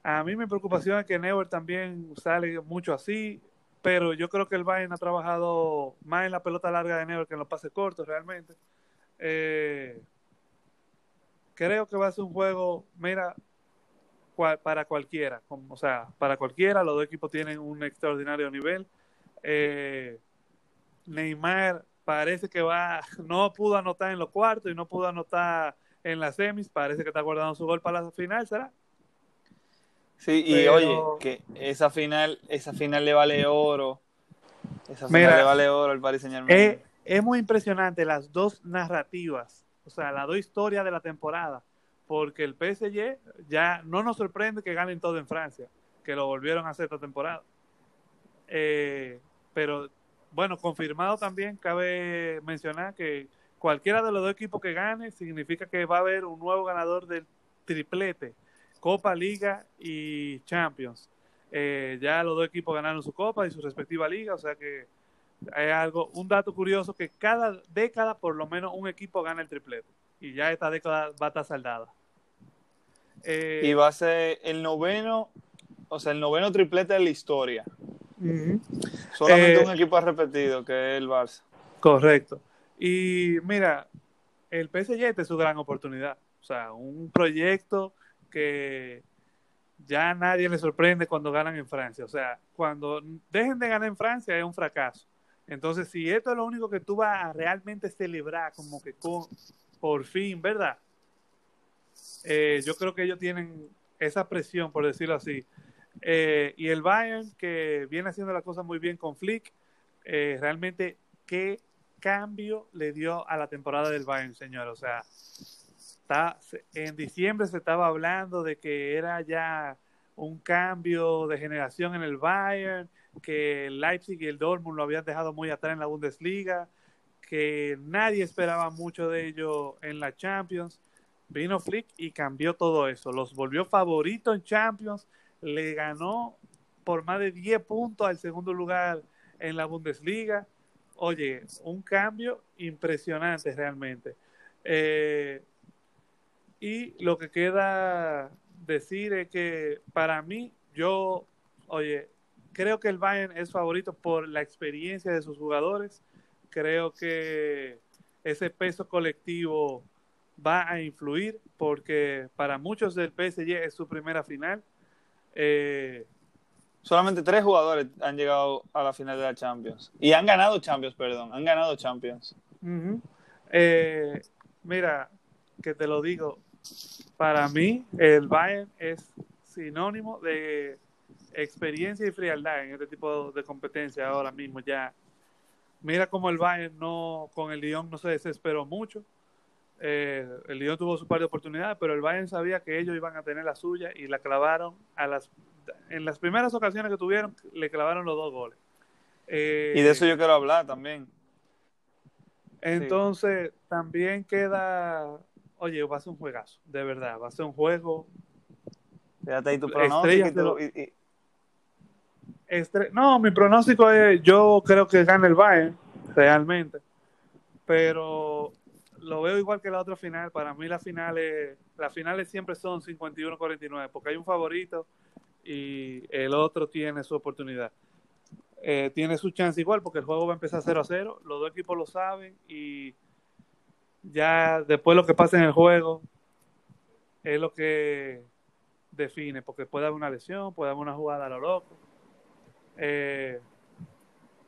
a mí mi preocupación es que Neuer también sale mucho así, pero yo creo que el Bayern ha trabajado más en la pelota larga de Neuer que en los pases cortos realmente. Eh, creo que va a ser un juego, mira, para cualquiera, o sea, para cualquiera, los dos equipos tienen un extraordinario nivel. Eh, Neymar parece que va, no pudo anotar en los cuartos y no pudo anotar en las semis, parece que está guardando su gol para la final, ¿será? Sí, y oye, que esa final, esa final le vale oro. Esa final le vale oro al Paris Saint Es, es muy impresionante las dos narrativas, o sea, las dos historias de la temporada porque el PSG ya no nos sorprende que ganen todo en Francia, que lo volvieron a hacer esta temporada. Eh, pero bueno, confirmado también, cabe mencionar que cualquiera de los dos equipos que gane significa que va a haber un nuevo ganador del triplete, Copa, Liga y Champions. Eh, ya los dos equipos ganaron su Copa y su respectiva liga, o sea que hay algo, un dato curioso que cada década por lo menos un equipo gana el triplete y ya esta década va a estar saldada. Eh, y va a ser el noveno, o sea, el noveno triplete de la historia. Solamente un eh, equipo ha repetido, que es el Barça. Correcto. Y mira, el PSG es su gran oportunidad. O sea, un proyecto que ya nadie le sorprende cuando ganan en Francia. O sea, cuando dejen de ganar en Francia es un fracaso. Entonces, si esto es lo único que tú vas a realmente celebrar, como que por fin, ¿verdad? Eh, yo creo que ellos tienen esa presión, por decirlo así. Eh, y el Bayern, que viene haciendo las cosas muy bien con Flick, eh, realmente, ¿qué cambio le dio a la temporada del Bayern, señor? O sea, en diciembre se estaba hablando de que era ya un cambio de generación en el Bayern, que Leipzig y el Dortmund lo habían dejado muy atrás en la Bundesliga, que nadie esperaba mucho de ello en la Champions. Vino Flick y cambió todo eso. Los volvió favoritos en Champions, le ganó por más de 10 puntos al segundo lugar en la Bundesliga. Oye, un cambio impresionante realmente. Eh, y lo que queda decir es que para mí, yo, oye, creo que el Bayern es favorito por la experiencia de sus jugadores. Creo que ese peso colectivo va a influir porque para muchos del PSG es su primera final. Eh, Solamente tres jugadores han llegado a la final de la Champions. Y han ganado Champions, perdón. Han ganado Champions. Eh, mira, que te lo digo. Para mí, el Bayern es sinónimo de experiencia y frialdad en este tipo de competencia ahora mismo ya. Mira cómo el Bayern no, con el Lyon no se desesperó mucho. Eh, el Lyon tuvo su par de oportunidades, pero el Bayern sabía que ellos iban a tener la suya y la clavaron a las en las primeras ocasiones que tuvieron, le clavaron los dos goles. y de eso yo quiero hablar también. Entonces, también queda, oye, va a ser un juegazo, de verdad, va a ser un juego. Fíjate ahí tu pronóstico. no, mi pronóstico es, yo creo que gana el Bayern, realmente. Pero lo veo igual que la otra final. Para mí las finales, las finales siempre son 51-49, porque hay un favorito y el otro tiene su oportunidad. Eh, tiene su chance igual porque el juego va a empezar 0 a 0, los dos equipos lo saben y ya después lo que pasa en el juego es lo que define, porque puede haber una lesión, puede haber una jugada a lo loco. Eh,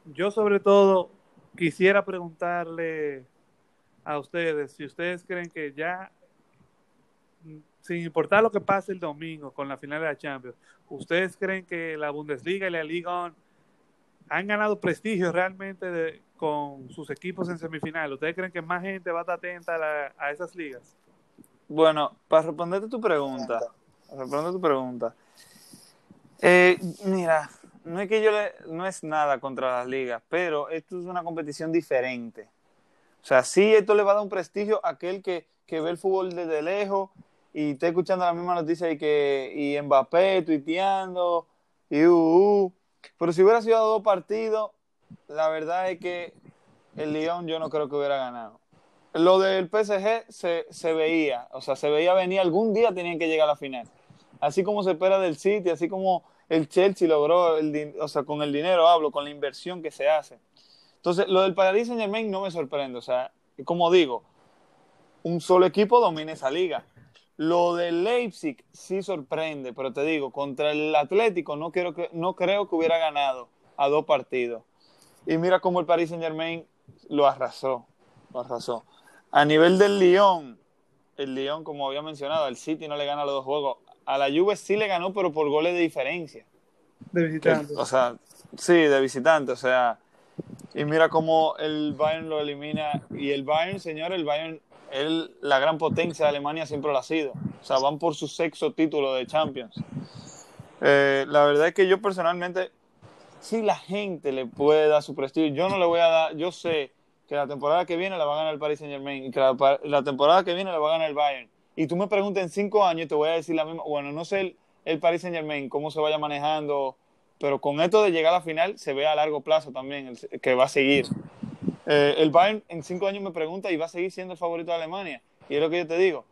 yo sobre todo quisiera preguntarle a ustedes si ustedes creen que ya sin importar lo que pase el domingo con la final de la Champions, ¿ustedes creen que la Bundesliga y la Liga han ganado prestigio realmente con sus equipos en semifinal? ¿Ustedes creen que más gente va a estar atenta a, esas ligas? Bueno, para responderte tu pregunta, para responder tu pregunta, eh, mira, no es que yo no es nada contra las ligas, pero esto es una competición diferente. O sea, sí, esto le va a dar un prestigio a aquel que, que ve el fútbol desde lejos y está escuchando la misma noticia y que y Mbappé tuiteando y uh, uh, pero si hubiera sido dos partidos la verdad es que el Lyon yo no creo que hubiera ganado. Lo del PSG se, se veía o sea se veía venir algún día tenían que llegar a la final. Así como se espera del City así como el Chelsea logró el, o sea con el dinero hablo con la inversión que se hace. Entonces lo del Paris Saint Germain no me sorprende o sea como digo un solo equipo domina esa liga lo de Leipzig sí sorprende, pero te digo, contra el Atlético no, quiero que, no creo que hubiera ganado a dos partidos. Y mira cómo el Paris Saint Germain lo arrasó, lo arrasó. A nivel del Lyon, el Lyon, como había mencionado, el City no le gana los dos juegos. A la Juve sí le ganó, pero por goles de diferencia. De visitante. O sea, sí, de visitante. O sea, y mira cómo el Bayern lo elimina. Y el Bayern, señor, el Bayern él, la gran potencia de Alemania siempre lo ha sido. O sea, van por su sexto título de Champions. Eh, la verdad es que yo personalmente, si la gente le puede dar su prestigio, yo no le voy a dar, yo sé que la temporada que viene la va a ganar el Paris Saint Germain y que la, temporada que viene la va a ganar el Bayern. Y tú me preguntas en cinco años te voy a decir la misma, bueno, no sé el, el Paris Saint Germain, cómo se vaya manejando, pero con esto de llegar a la final se ve a largo plazo también que va a seguir. Eh, el Bayern en cinco años me pregunta y va a seguir siendo el favorito de Alemania. Y es lo que yo te digo.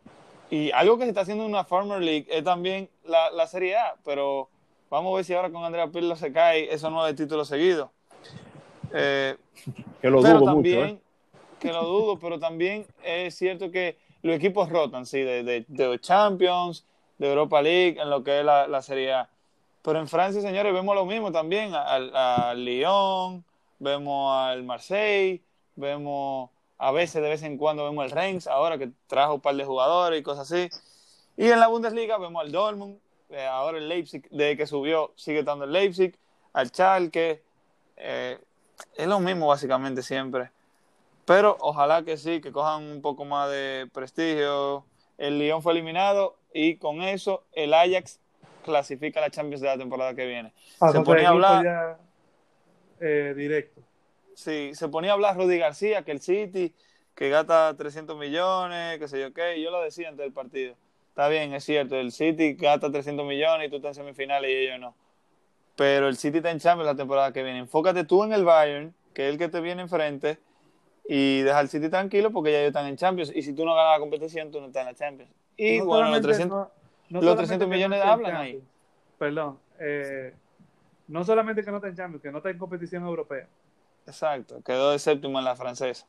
Y algo que se está haciendo en una Farmer League es también la, Serie A, pero vamos a ver si ahora con Andrea Pirlo se cae esos nueve títulos seguidos. Eh, que lo dudo mucho. ¿eh? Que lo dudo, pero también es cierto que los equipos rotan, sí, de, de, Champions, de Europa League en lo que es la, la Serie A. Pero en Francia, señores, vemos lo mismo también, al, al Lyon, vemos al Marseille, vemos a veces, de vez en cuando, vemos el Reims, ahora que trajo un par de jugadores y cosas así. Y en la Bundesliga vemos al Dortmund, eh, ahora el Leipzig, desde que subió, sigue estando el Leipzig, al Schalke. Eh, es lo mismo básicamente siempre. Pero ojalá que sí, que cojan un poco más de prestigio. El Lyon fue eliminado y con eso el Ajax clasifica a la Champions de la temporada que viene. Ah, se ponía a hablar, ya, eh, directo. Sí, se ponía a hablar Rudy García, que el City, que gasta 300 millones, que sé yo qué, y yo lo decía antes del partido. Está bien, es cierto, el City gasta 300 millones y tú estás en semifinales y ellos no. Pero el City está en Champions la temporada que viene. Enfócate tú en el Bayern, que es el que te viene enfrente, y deja al City tranquilo porque ya ellos están en Champions. Y si tú no ganas la competición, tú no estás en la Champions. Y No bueno, los solamente 300, no- no los solamente 300 que no millones hablan ahí. Perdón. eh, no solamente que no está en Champions, que no está en competición europea. Exacto, quedó de séptimo en la francesa.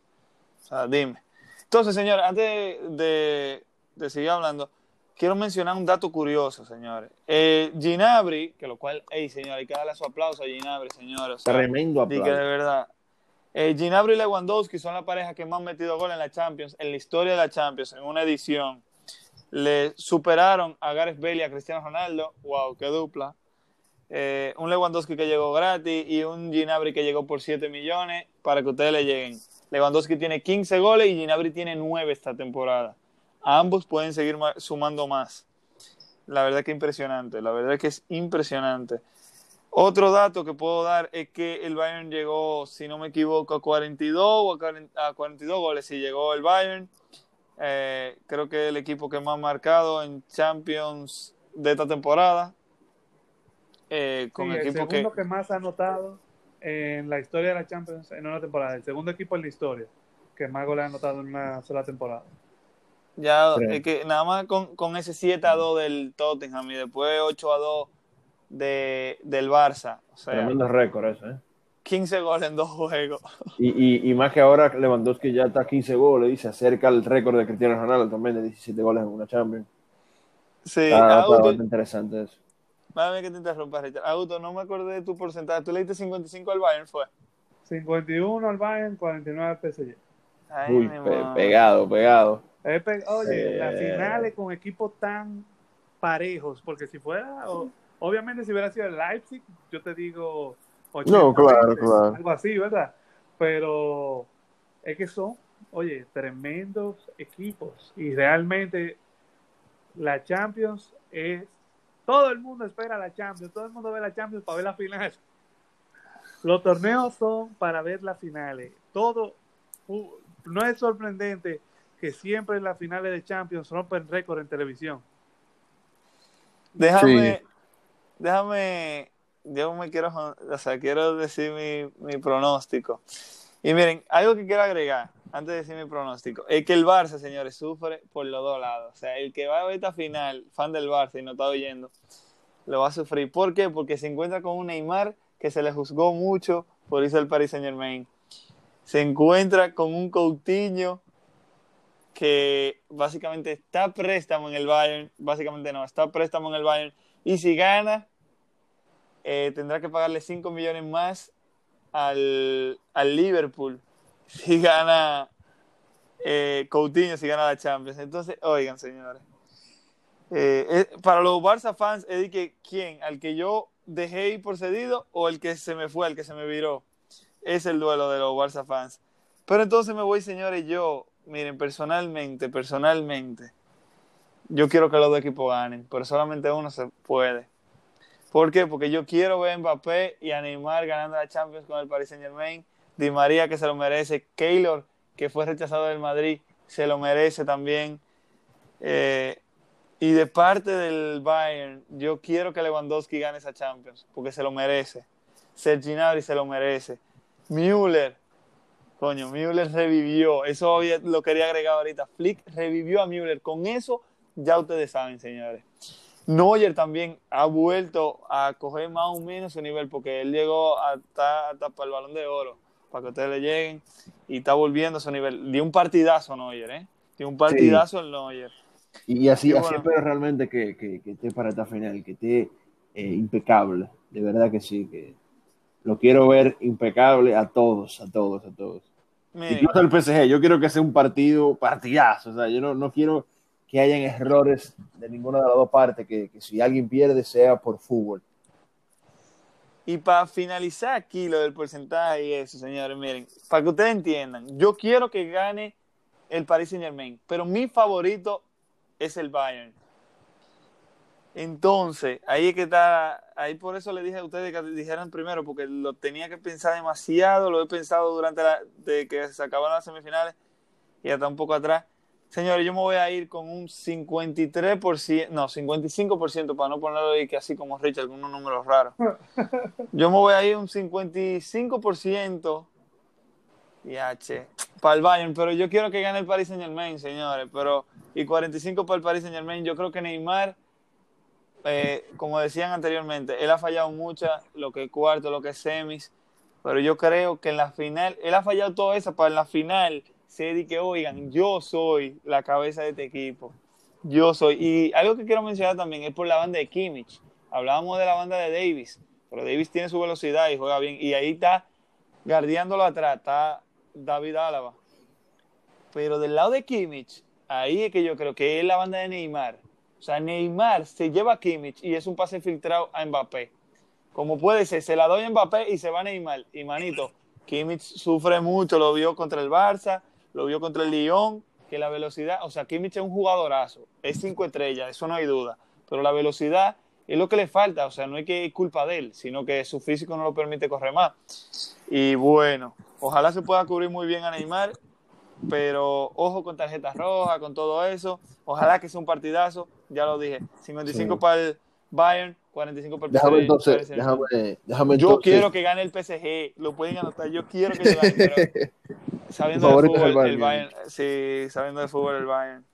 O sea, dime. Entonces, señor, antes de, de seguir hablando, quiero mencionar un dato curioso, señores. Eh, Ginabri, que lo cual, hey, señor, hay que darle su aplauso a Ginabri, señores. O sea, Tremendo di que de aplauso. verdad. Eh, Ginabri y Lewandowski son la pareja que más han metido gol en la Champions, en la historia de la Champions, en una edición. Le superaron a Gareth Bale y a Cristiano Ronaldo. Wow, qué dupla. Eh, un Lewandowski que llegó gratis y un Ginabri que llegó por 7 millones para que ustedes le lleguen. Lewandowski tiene 15 goles y Ginabri tiene 9 esta temporada. Ambos pueden seguir ma- sumando más. La verdad que impresionante, la verdad que es impresionante. Otro dato que puedo dar es que el Bayern llegó, si no me equivoco, a 42 o a 40 a 42 goles. Si llegó el Bayern, Eh, creo que el equipo que más ha marcado en Champions de esta temporada. Eh, con Sí, el equipo que, segundo que... más ha anotado en la historia de la Champions en una temporada. El segundo equipo en la historia que más goles ha anotado en una sola temporada. Ya, es que nada más con, con ese 7 a 2 del Tottenham y después 8 a 2 de, del Barça. O sea, Tremendo récord eso, ¿eh? 15 goles en dos juegos. Y, y, y más que ahora Lewandowski ya está a 15 goles y se acerca al récord de Cristiano Ronaldo también de 17 goles en una Champions. Sí, Está, está Auto, bastante interesante eso. Dame que te interrumpa, Richard. Auto, no me acordé de tu porcentaje. Tú le diste 55 al Bayern, fue. 51 al Bayern, 49 al PSG. Ay, Uy, pe- pegado, pegado. Pe- Oye, Eh. las finales con equipos tan parejos, porque si fuera, o- obviamente si hubiera sido el Leipzig, yo te digo 80, No, claro, 20, claro. algo así, ¿verdad? Pero es que son, oye, tremendos equipos y realmente la Champions es, todo el mundo espera la Champions, todo el mundo ve la Champions para ver la final. Los torneos son para ver las finales. Todo, no es sorprendente que siempre en las finales de Champions rompen récord en televisión. Déjame, déjame, yo me quiero, o sea, quiero decir mi, mi pronóstico. Y miren, algo que quiero agregar antes de decir mi pronóstico, es que el Barça, señores, sufre por los dos lados. O sea, el que va a esta final, fan del Barça y no está oyendo, lo va a sufrir. ¿Por qué? Porque se encuentra con un Neymar que se le juzgó mucho por irse al Paris Saint Germain. Se encuentra con un Coutinho que básicamente está préstamo en el Bayern, básicamente no, está préstamo en el Bayern, y si gana, eh, tendrá que pagarle 5 millones más al Liverpool, si gana eh, Coutinho, si gana la Champions. Entonces, oigan, señores, eh, eh, para los Barça fans, es ¿quién? ¿Al que yo dejé ir por cedido o el que se me fue, al que se me viró? Es el duelo de los Barça fans. Pero entonces me voy, señores, yo, miren, personalmente, personalmente, yo quiero que los dos equipos ganen, pero solamente uno se puede. ¿Por qué? Porque yo quiero ver a Mbappé y a Neymar ganando la Champions con el Paris Saint Germain, Di María que se lo merece, Keylor que fue rechazado del Madrid, se lo merece también. Eh, y de parte del Bayern, yo quiero que Lewandowski gane esa Champions, porque se lo merece. Sergi se lo merece. Müller, coño, Müller revivió. Eso lo quería agregar ahorita. Flick revivió a Müller. Con eso ya ustedes saben, señores. Neuer también ha vuelto a coger más o menos su nivel, porque él llegó hasta, hasta para el balón de oro, para que ustedes le lleguen, y está volviendo a su nivel. Dio un partidazo Neuer, ¿eh? Dio un partidazo el Neuer. Y así, Y así bueno. espero realmente que, que, que esté para esta final, que esté eh, impecable. De verdad que sí, que lo quiero ver impecable a todos, a todos, a todos. Miren, Incluso el PSG, yo quiero que sea un partido partidazo. O sea, yo no, no quiero que hayan errores de ninguna de las dos partes, que, que si alguien pierde sea por fútbol. Y para finalizar aquí lo del porcentaje y eso, señores, miren, para que ustedes entiendan, yo quiero que gane el Paris Saint Germain, pero mi favorito es el Bayern. Entonces, ahí es que está, ahí por eso le dije a ustedes que dijeran primero, porque lo tenía que pensar demasiado, lo he pensado durante la, de que se acabaron las semifinales y hasta un poco atrás. Señores, yo me voy a ir con un 53%, no, 55% para no ponerlo ahí que así como Richard, con unos números raros. Yo me voy a ir un 55% y H para el Bayern, pero yo quiero que gane el Paris Saint Germain, señores, pero y 45 para el Paris Saint Germain. Yo creo que Neymar, eh, como decían anteriormente, él ha fallado muchas, lo que es cuarto, lo que es semis, pero yo creo que en la final, él ha fallado todo eso para en la final se que, oigan, yo soy la cabeza de este equipo. Yo soy. Y algo que quiero mencionar también es por la banda de Kimmich. Hablábamos de la banda de Davis, pero Davis tiene su velocidad y juega bien. Y ahí está, guardiándolo atrás, está David Álava. Pero del lado de Kimmich, ahí es que yo creo que es la banda de Neymar. O sea, Neymar se lleva a Kimmich y es un pase filtrado a Mbappé. Como puede ser, se la doy a Mbappé y se va a Neymar. Y manito, Kimmich sufre mucho, lo vio contra el Barça, lo vio contra el Lyon, que la velocidad, o sea, Kimmich es un jugadorazo, es cinco estrellas, eso no hay duda, pero la velocidad es lo que le falta, o sea, no es que es culpa de él, sino que su físico no lo permite correr más. Y bueno, ojalá se pueda cubrir muy bien a Neymar, pero ojo con tarjetas rojas, con todo eso, ojalá que sea un partidazo, ya lo dije, 55 Sí. para el Bayern, 45 para el Déjame entonces, déjame, déjame Yo entonces- quiero que gane el PSG, lo pueden anotar, yo quiero que gane, pero sabiendo de fútbol, el el Bayern. Bayern, sí, sabiendo de fútbol el Bayern.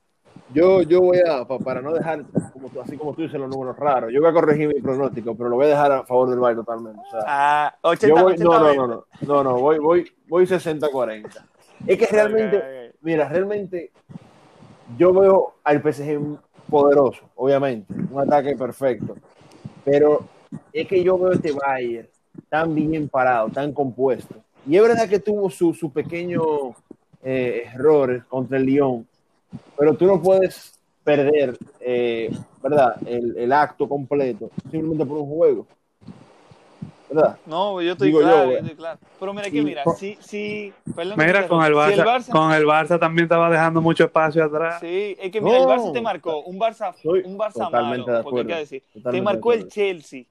Yo, yo voy a, pa- para no dejar, como tú- así como tú dices, los números raros, yo voy a corregir mi pronóstico, pero lo voy a dejar a favor del Bayern totalmente. O sea, Ah, yo 80, voy, 80, no, no, 20. no, no, no, no, voy, voy, voy 60-40. Es que realmente, mira, realmente yo veo al PSG poderoso, obviamente, un ataque perfecto, pero es que yo veo este Bayern tan bien parado, tan compuesto. Y es verdad que tuvo sus su pequeños eh, contra el Lyon, pero tú no puedes perder, eh, ¿verdad? El, el acto completo simplemente por un juego. ¿Verdad? No, yo estoy Digo claro, yo estoy claro. Pero mira que mira, si, si, perdón Mira, con el. Barça, Si el Barça, con el Barça también estaba dejando mucho espacio atrás. sí, es que mira, el. Barça te marcó, un Barça, un Barça malo, de porque hay que decir, te marcó de el. Chelsea.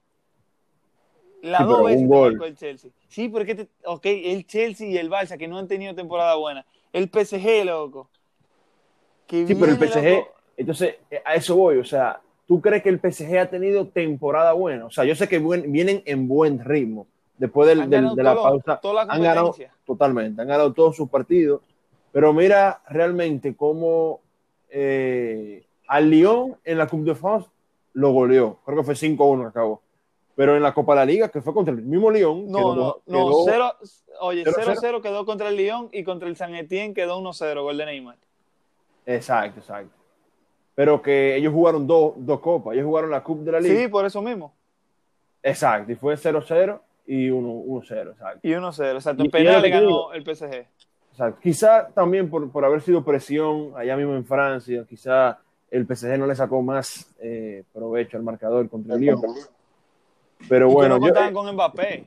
Las Sí, dos veces te marcó el Chelsea. Sí, pero es que, te, ok, el Chelsea y el Barça que no han tenido temporada buena. El PSG, loco. Que Sí, pero el PSG, loco. entonces a eso voy, o sea, ¿tú crees que el PSG ha tenido temporada buena? O sea, yo sé que buen- vienen en buen ritmo. Después del- del- de la todo- pausa, toda la han ganado totalmente, han ganado todos sus partidos. Pero mira realmente cómo eh, al Lyon en la Coupe de France lo goleó. Creo que fue 5-1 que acabó. Pero en la Copa de la Liga, que fue contra el mismo Lyon, No, quedó- no, no, quedó- cero, oye, 0-0. 0-0 quedó contra el Lyon y contra el San Etienne quedó 1-0, gol de Neymar. Exacto, exacto. Pero que ellos jugaron dos, dos copas. Ellos jugaron la Coupe de la Liga. Sí, por eso mismo. Exacto, y fue 0-0 y 1-0, exacto. Y 1-0, exacto. Y- En y que te ganó el PSG. exacto. Quizá también por, por haber sido presión allá mismo en Francia, quizá el PSG no le sacó más eh, provecho al marcador contra el Lyon. Pero y bueno, que no yo, contaban con Mbappé.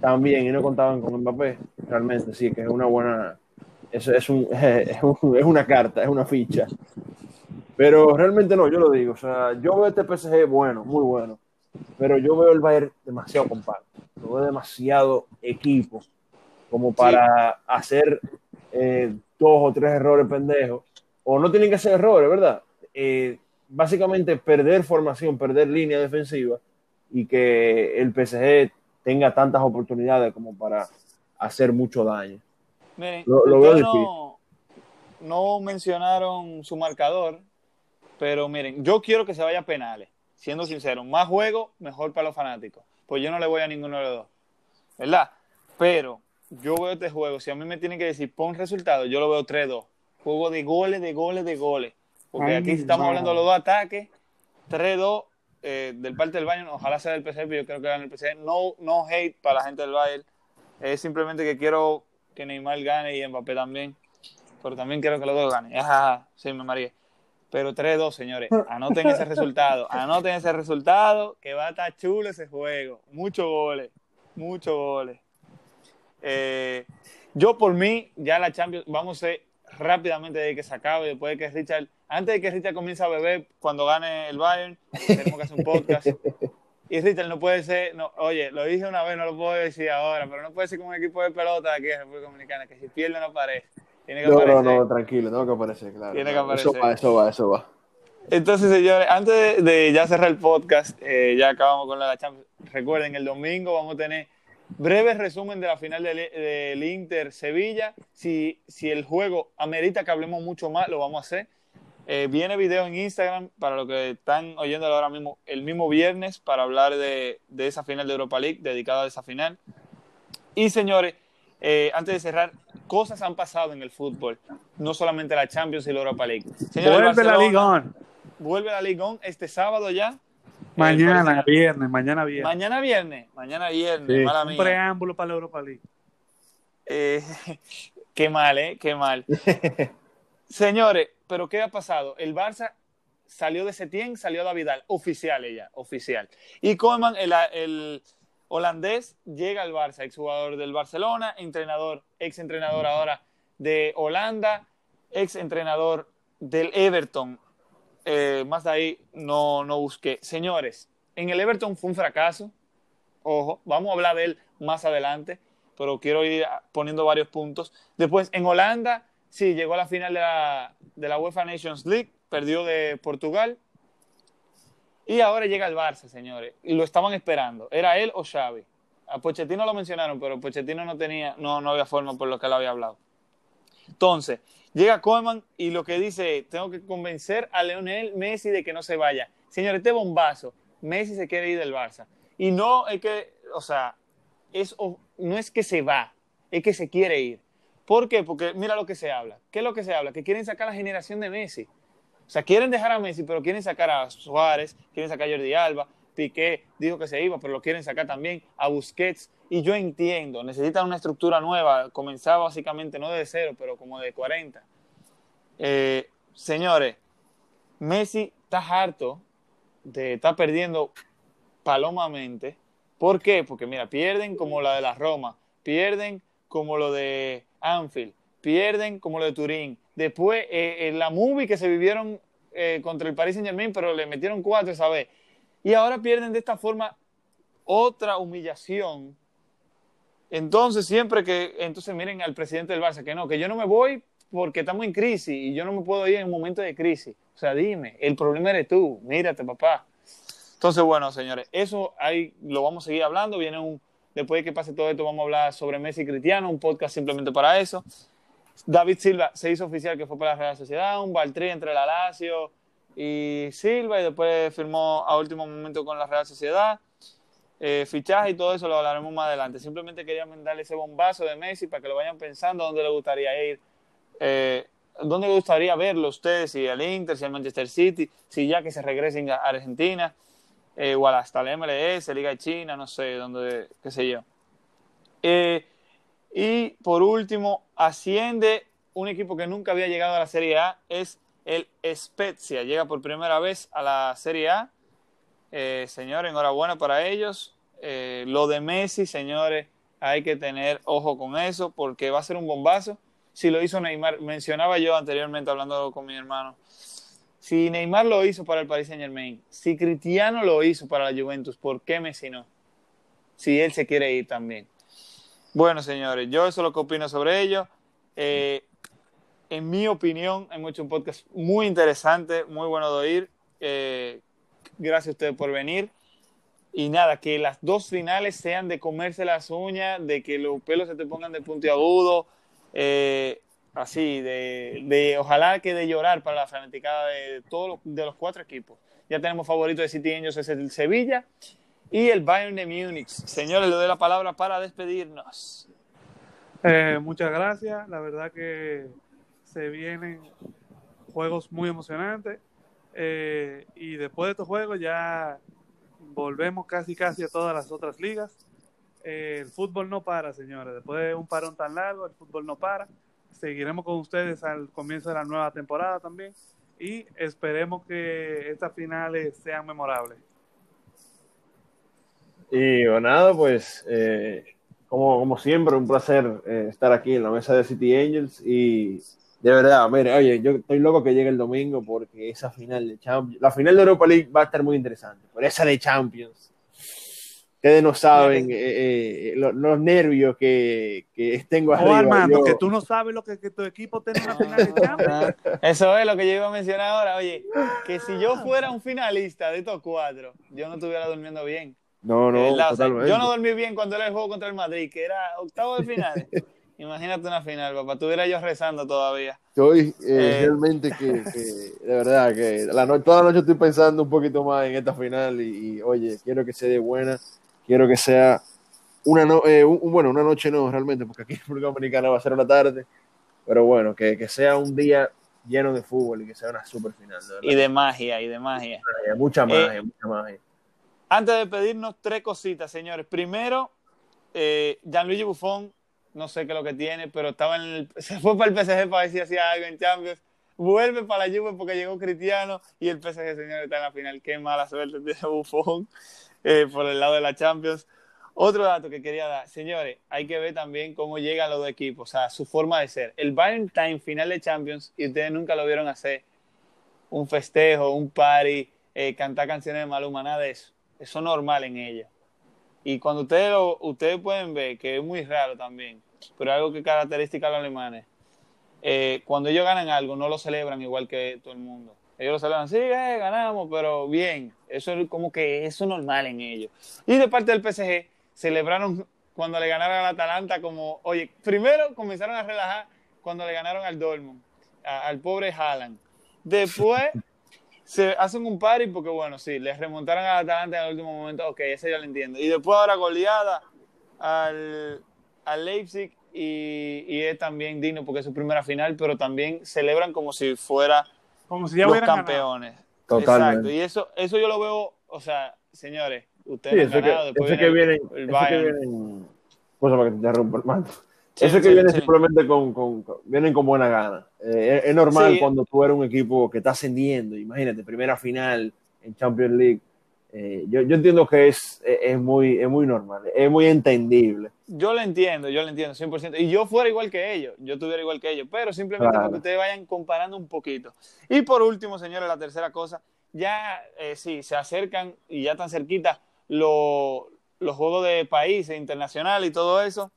también, y no contaban con Mbappé, realmente sí, que es una buena, es, es, un, es, un- es una carta, es una ficha. Pero realmente no, yo lo digo, o sea, yo veo este PSG bueno, muy bueno, pero yo veo el Bayern demasiado compacto, lo veo demasiado equipo como para hacer eh, dos o tres errores pendejos, o no tienen que ser errores, ¿verdad? Eh, básicamente perder formación, perder línea defensiva y que el PSG tenga tantas oportunidades como para hacer mucho daño. Miren, Lo- lo veo ustedes no, no mencionaron su marcador, pero miren, yo quiero que se vaya a penales, siendo sincero. Más juego, mejor para los fanáticos. Pues yo no le voy a ninguno de los dos, ¿verdad? Pero yo veo este juego, si a mí me tienen que decir pon resultado, yo lo veo 3-2. Juego de goles, de goles, de goles. porque Ay, aquí estamos hablando de los dos ataques, 3-2 eh, del parte del Bayern, ojalá sea del PSG, pero yo creo que gane el PSG. No, no hate para la gente del Bayern, es simplemente que quiero que Neymar gane y Mbappé también, pero también quiero que los dos ganen. Ajá, sí, me mareé. Pero 3-2, señores, anoten ese resultado, anoten ese resultado, que va a estar chulo ese juego. Muchos goles, muchos goles. Eh, yo por mí, ya la Champions, vamos a ir rápidamente de que se acabe, después de que Richard, antes de que Richard comience a beber cuando gane el Bayern, tenemos que hacer un podcast. Y Richard no puede ser, no, oye, lo dije una vez, no lo puedo decir ahora, pero no puede ser como un equipo de pelota de aquí en República Dominicana, que si pierde no aparece. Tiene que No, aparecer. no, no, tranquilo, tengo que aparecer, claro. Tiene que aparecer. Eso va, eso va, eso va. Entonces, señores, antes de, de ya cerrar el podcast, eh, ya acabamos con la la Champions. Recuerden, el domingo vamos a tener breve resumen de la final del, del Inter Sevilla. Si, si el juego amerita que hablemos mucho más, lo vamos a hacer. Eh, viene video en Instagram para los que están oyéndolo ahora mismo, el mismo viernes, para hablar de, de esa final de Europa League, dedicada a esa final. Y señores, eh, antes de cerrar, cosas han pasado en el fútbol, no solamente la Champions y la Europa League. Vuelve la Liga On. vuelve la Liga On este sábado ya. Mañana, viernes, mañana viernes. Mañana viernes, mañana viernes, Sí. mala Un mía. preámbulo para la Europa League. Eh, qué mal, ¿eh? Qué mal. Señores, pero ¿qué ha pasado? El Barça salió de Setién, salió de Vidal, oficial ella, oficial. Y Koeman, el, el holandés, llega al Barça, exjugador del Barcelona, entrenador, ex entrenador ahora de Holanda, ex entrenador del Everton. Eh, más de ahí no, no busqué. Señores, en el Everton fue un fracaso. Ojo, vamos a hablar de él más adelante, pero quiero ir poniendo varios puntos. Después, en Holanda, sí, llegó a la final de la, de la UEFA Nations League, perdió de Portugal. Y ahora llega el Barça, señores. Y lo estaban esperando. ¿Era él o Xavi? A Pochettino lo mencionaron, pero Pochettino no tenía, no, no había forma por lo que él había hablado. Entonces, llega Koeman y lo que dice, tengo que convencer a Leonel Messi de que no se vaya. Señores, este bombazo, Messi se quiere ir del Barça. Y no es que, o sea, es, no es que se va, es que se quiere ir. ¿Por qué? Porque mira lo que se habla. ¿Qué es lo que se habla? Que quieren sacar la generación de Messi. O sea, quieren dejar a Messi, pero quieren sacar a Suárez, quieren sacar a Jordi Alba, Piqué dijo que se iba, pero lo quieren sacar también a Busquets. Y yo entiendo, necesitan una estructura nueva, comenzar básicamente no de cero, pero como de 40. Eh, señores, Messi está harto de estar perdiendo palomamente. ¿Por qué? Porque mira, pierden como la de la Roma, pierden como lo de Anfield, pierden como lo de Turín. Después, eh, en la movie que se vivieron eh, contra el Paris Saint Germain, pero le metieron cuatro esa vez. Y ahora pierden de esta forma otra humillación. Entonces, siempre que, entonces miren al presidente del Barça, que no, que yo no me voy porque estamos en crisis y yo no me puedo ir en un momento de crisis. O sea, dime, el problema eres tú, mírate, papá. Entonces, bueno, señores, eso ahí lo vamos a seguir hablando. Viene un, después de que pase todo esto, vamos a hablar sobre Messi y Cristiano, un podcast simplemente para eso. David Silva se hizo oficial que fue para la Real Sociedad, un Baltrí entre la Lazio y Silva, y después firmó a último momento con la Real Sociedad. Eh, fichaje y todo eso lo hablaremos más adelante. Simplemente quería darle ese bombazo de Messi para que lo vayan pensando dónde le gustaría ir. Eh, ¿Dónde le gustaría verlo ustedes? Si al Inter, si al Manchester City, si ya que se regresen a Argentina, eh, o hasta la MLS, Liga de China, no sé, dónde, qué sé yo. Eh, y por último, asciende un equipo que nunca había llegado a la Serie A, es el Spezia. Llega por primera vez a la Serie A. Eh, señores, enhorabuena para ellos. Eh, lo de Messi, señores, hay que tener ojo con eso porque va a ser un bombazo. Si lo hizo Neymar, mencionaba yo anteriormente hablando con mi hermano. Si Neymar lo hizo para el Paris Saint Germain, si Cristiano lo hizo para la Juventus, ¿por qué Messi no? Si él se quiere ir también. Bueno, señores, yo eso es lo que opino sobre ello. Eh, en mi opinión, hemos hecho un podcast muy interesante, muy bueno de oír. Eh, gracias a ustedes por venir. Y nada, que las dos finales sean de comerse las uñas, de que los pelos se te pongan de puntiagudo, eh, así, de, de, ojalá que de llorar para la fanaticada de todos los, de los cuatro equipos. Ya tenemos favorito de City Angels, es el Sevilla y el Bayern de Múnich. Señores, le doy la palabra para juegos muy emocionantes. Eh, y después de estos juegos ya volvemos casi casi a todas las otras ligas. Eh, el fútbol no para, señores. Después de un parón tan largo, el fútbol no para. Seguiremos con ustedes al comienzo de la nueva temporada también. Y esperemos que estas finales sean memorables. Y bueno, nada, pues eh, como, como siempre, un placer eh, estar aquí en la mesa de City Angels y de verdad, mire, oye, yo estoy loco que llegue el domingo porque esa final de Champions, la final de Europa League va a estar muy interesante, pero esa de Champions, ustedes no saben eh, eh, los, los, nervios que, que tengo arriba. Oh, Armando, yo. que tú no sabes lo que, que tu equipo tiene en la final de Champions. Eso es lo que yo iba a mencionar ahora, oye, que si yo fuera un finalista de estos cuatro, yo no estuviera durmiendo bien. No, no, o sea, yo no dormí bien cuando era el juego contra el Madrid, que era octavo de final. Imagínate una final, papá. Estuviera yo rezando todavía. Estoy eh, eh, realmente que, que, de verdad, que la no, toda la noche estoy pensando un poquito más en esta final y, y oye, quiero que sea de buena, quiero que sea una, no, eh, un, bueno, una noche no, realmente, porque aquí en República Dominicana va a ser una tarde, pero bueno, que, que sea un día lleno de fútbol y que sea una super final. De y de magia, y de magia. Mucha magia, mucha magia. Antes de pedirnos tres cositas, señores. Primero, eh, Gianluigi Buffon, no sé qué es lo que tiene, pero estaba en el, se fue para el PSG para ver si hacía algo en Champions. Vuelve para la Juve porque llegó Cristiano y el PSG, señor, está en la final. Qué mala suerte tiene Buffon eh, por el lado de la Champions. Otro dato que quería dar, señores, hay que ver también cómo llegan los dos equipos, o sea, su forma de ser. El Bayern en final de Champions y ustedes nunca lo vieron hacer un festejo, un party, eh, cantar canciones de Maluma, nada de eso eso es normal en ella. Y cuando ustedes, lo, ustedes pueden ver que es muy raro también, pero algo que característica a los alemanes, eh, cuando ellos ganan algo no lo celebran igual que todo el mundo. Ellos lo celebran, sí, eh, ganamos, pero bien. Eso es como que eso es normal en ellos. Y de parte del PSG, celebraron cuando le ganaron al Atalanta como, oye, primero comenzaron a relajar cuando le ganaron al Dortmund, al pobre Haaland. Después se hacen un party porque, bueno, sí, les remontaron al Atalanta en el último momento, ok, ese ya lo entiendo. Y después ahora goleada al, al Leipzig y, y, es también digno porque es su primera final, pero también celebran como si fuera como si ya los campeones. Totalmente. Exacto, y eso, eso yo lo veo, o sea, señores, ustedes sí, han ganado, que, después que vienen, el Bayern. que vienen, cosa para que te interrumpa, hermano. Sí, Eso que sí, viene sí. simplemente con, con, con- vienen con buena gana. Eh, es, es normal Sí. cuando tú eres un equipo que está ascendiendo, imagínate, primera final en Champions League. Eh, yo, yo entiendo que es, es, es muy, es muy normal, es muy entendible. Yo lo entiendo, yo lo entiendo 100%. Y yo fuera igual que ellos, yo estuviera igual que ellos, pero simplemente Claro. para que ustedes vayan comparando un poquito. Y por último, señores, la tercera cosa, ya eh, sí, se acercan y ya están cerquita lo- los juegos de países internacionales y todo eso.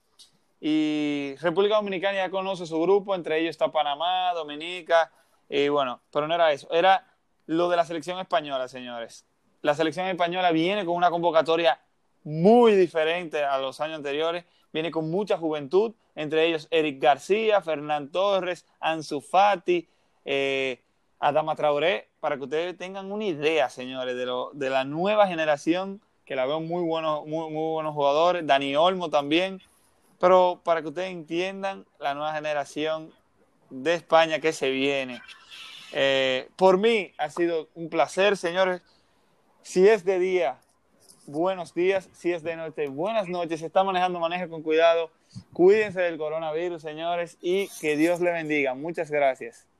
Y República Dominicana ya conoce su grupo, entre ellos está Panamá, Dominica, y bueno, pero no era eso, era lo de la selección española, señores. La selección española viene con una convocatoria muy diferente a los años anteriores, viene con mucha juventud, entre ellos Eric García, Fernán Torres, Ansu Fati, eh, Adama Traoré, para que ustedes tengan una idea, señores, de, lo, de la nueva generación, que la veo muy buenos, muy, muy buenos jugadores, Dani Olmo también, pero para que ustedes entiendan la nueva generación de España que se viene. Eh, por mí ha sido un placer, señores. Si es de día, buenos días. Si es de noche, buenas noches. Si está manejando, maneje con cuidado. Cuídense del coronavirus, señores, y que Dios le bendiga. Muchas gracias.